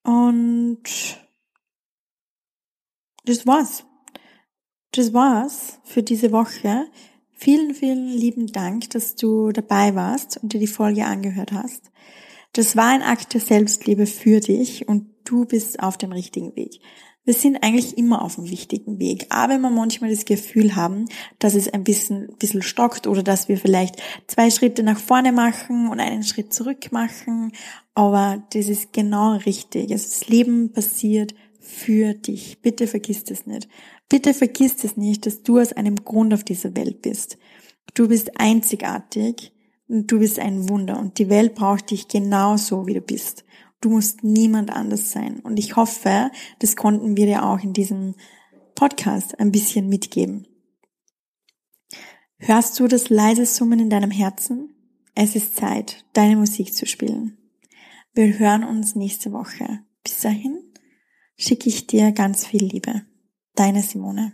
Und das war's. Das war's für diese Woche. Vielen, vielen lieben Dank, dass du dabei warst und dir die Folge angehört hast. Das war ein Akt der Selbstliebe für dich und du bist auf dem richtigen Weg. Wir sind eigentlich immer auf dem wichtigen Weg. Aber wenn wir manchmal das Gefühl haben, dass es ein bisschen, bisschen stockt oder dass wir vielleicht zwei Schritte nach vorne machen und einen Schritt zurück machen. Aber das ist genau richtig. Also das Leben passiert für dich. Bitte vergiss das nicht. Bitte vergiss das nicht, dass du aus einem Grund auf dieser Welt bist. Du bist einzigartig und du bist ein Wunder und die Welt braucht dich genauso, wie du bist. Du musst niemand anders sein. Und ich hoffe, das konnten wir dir auch in diesem Podcast ein bisschen mitgeben. Hörst du das leise Summen in deinem Herzen? Es ist Zeit, deine Musik zu spielen. Wir hören uns nächste Woche. Bis dahin schicke ich dir ganz viel Liebe. Deine Simone.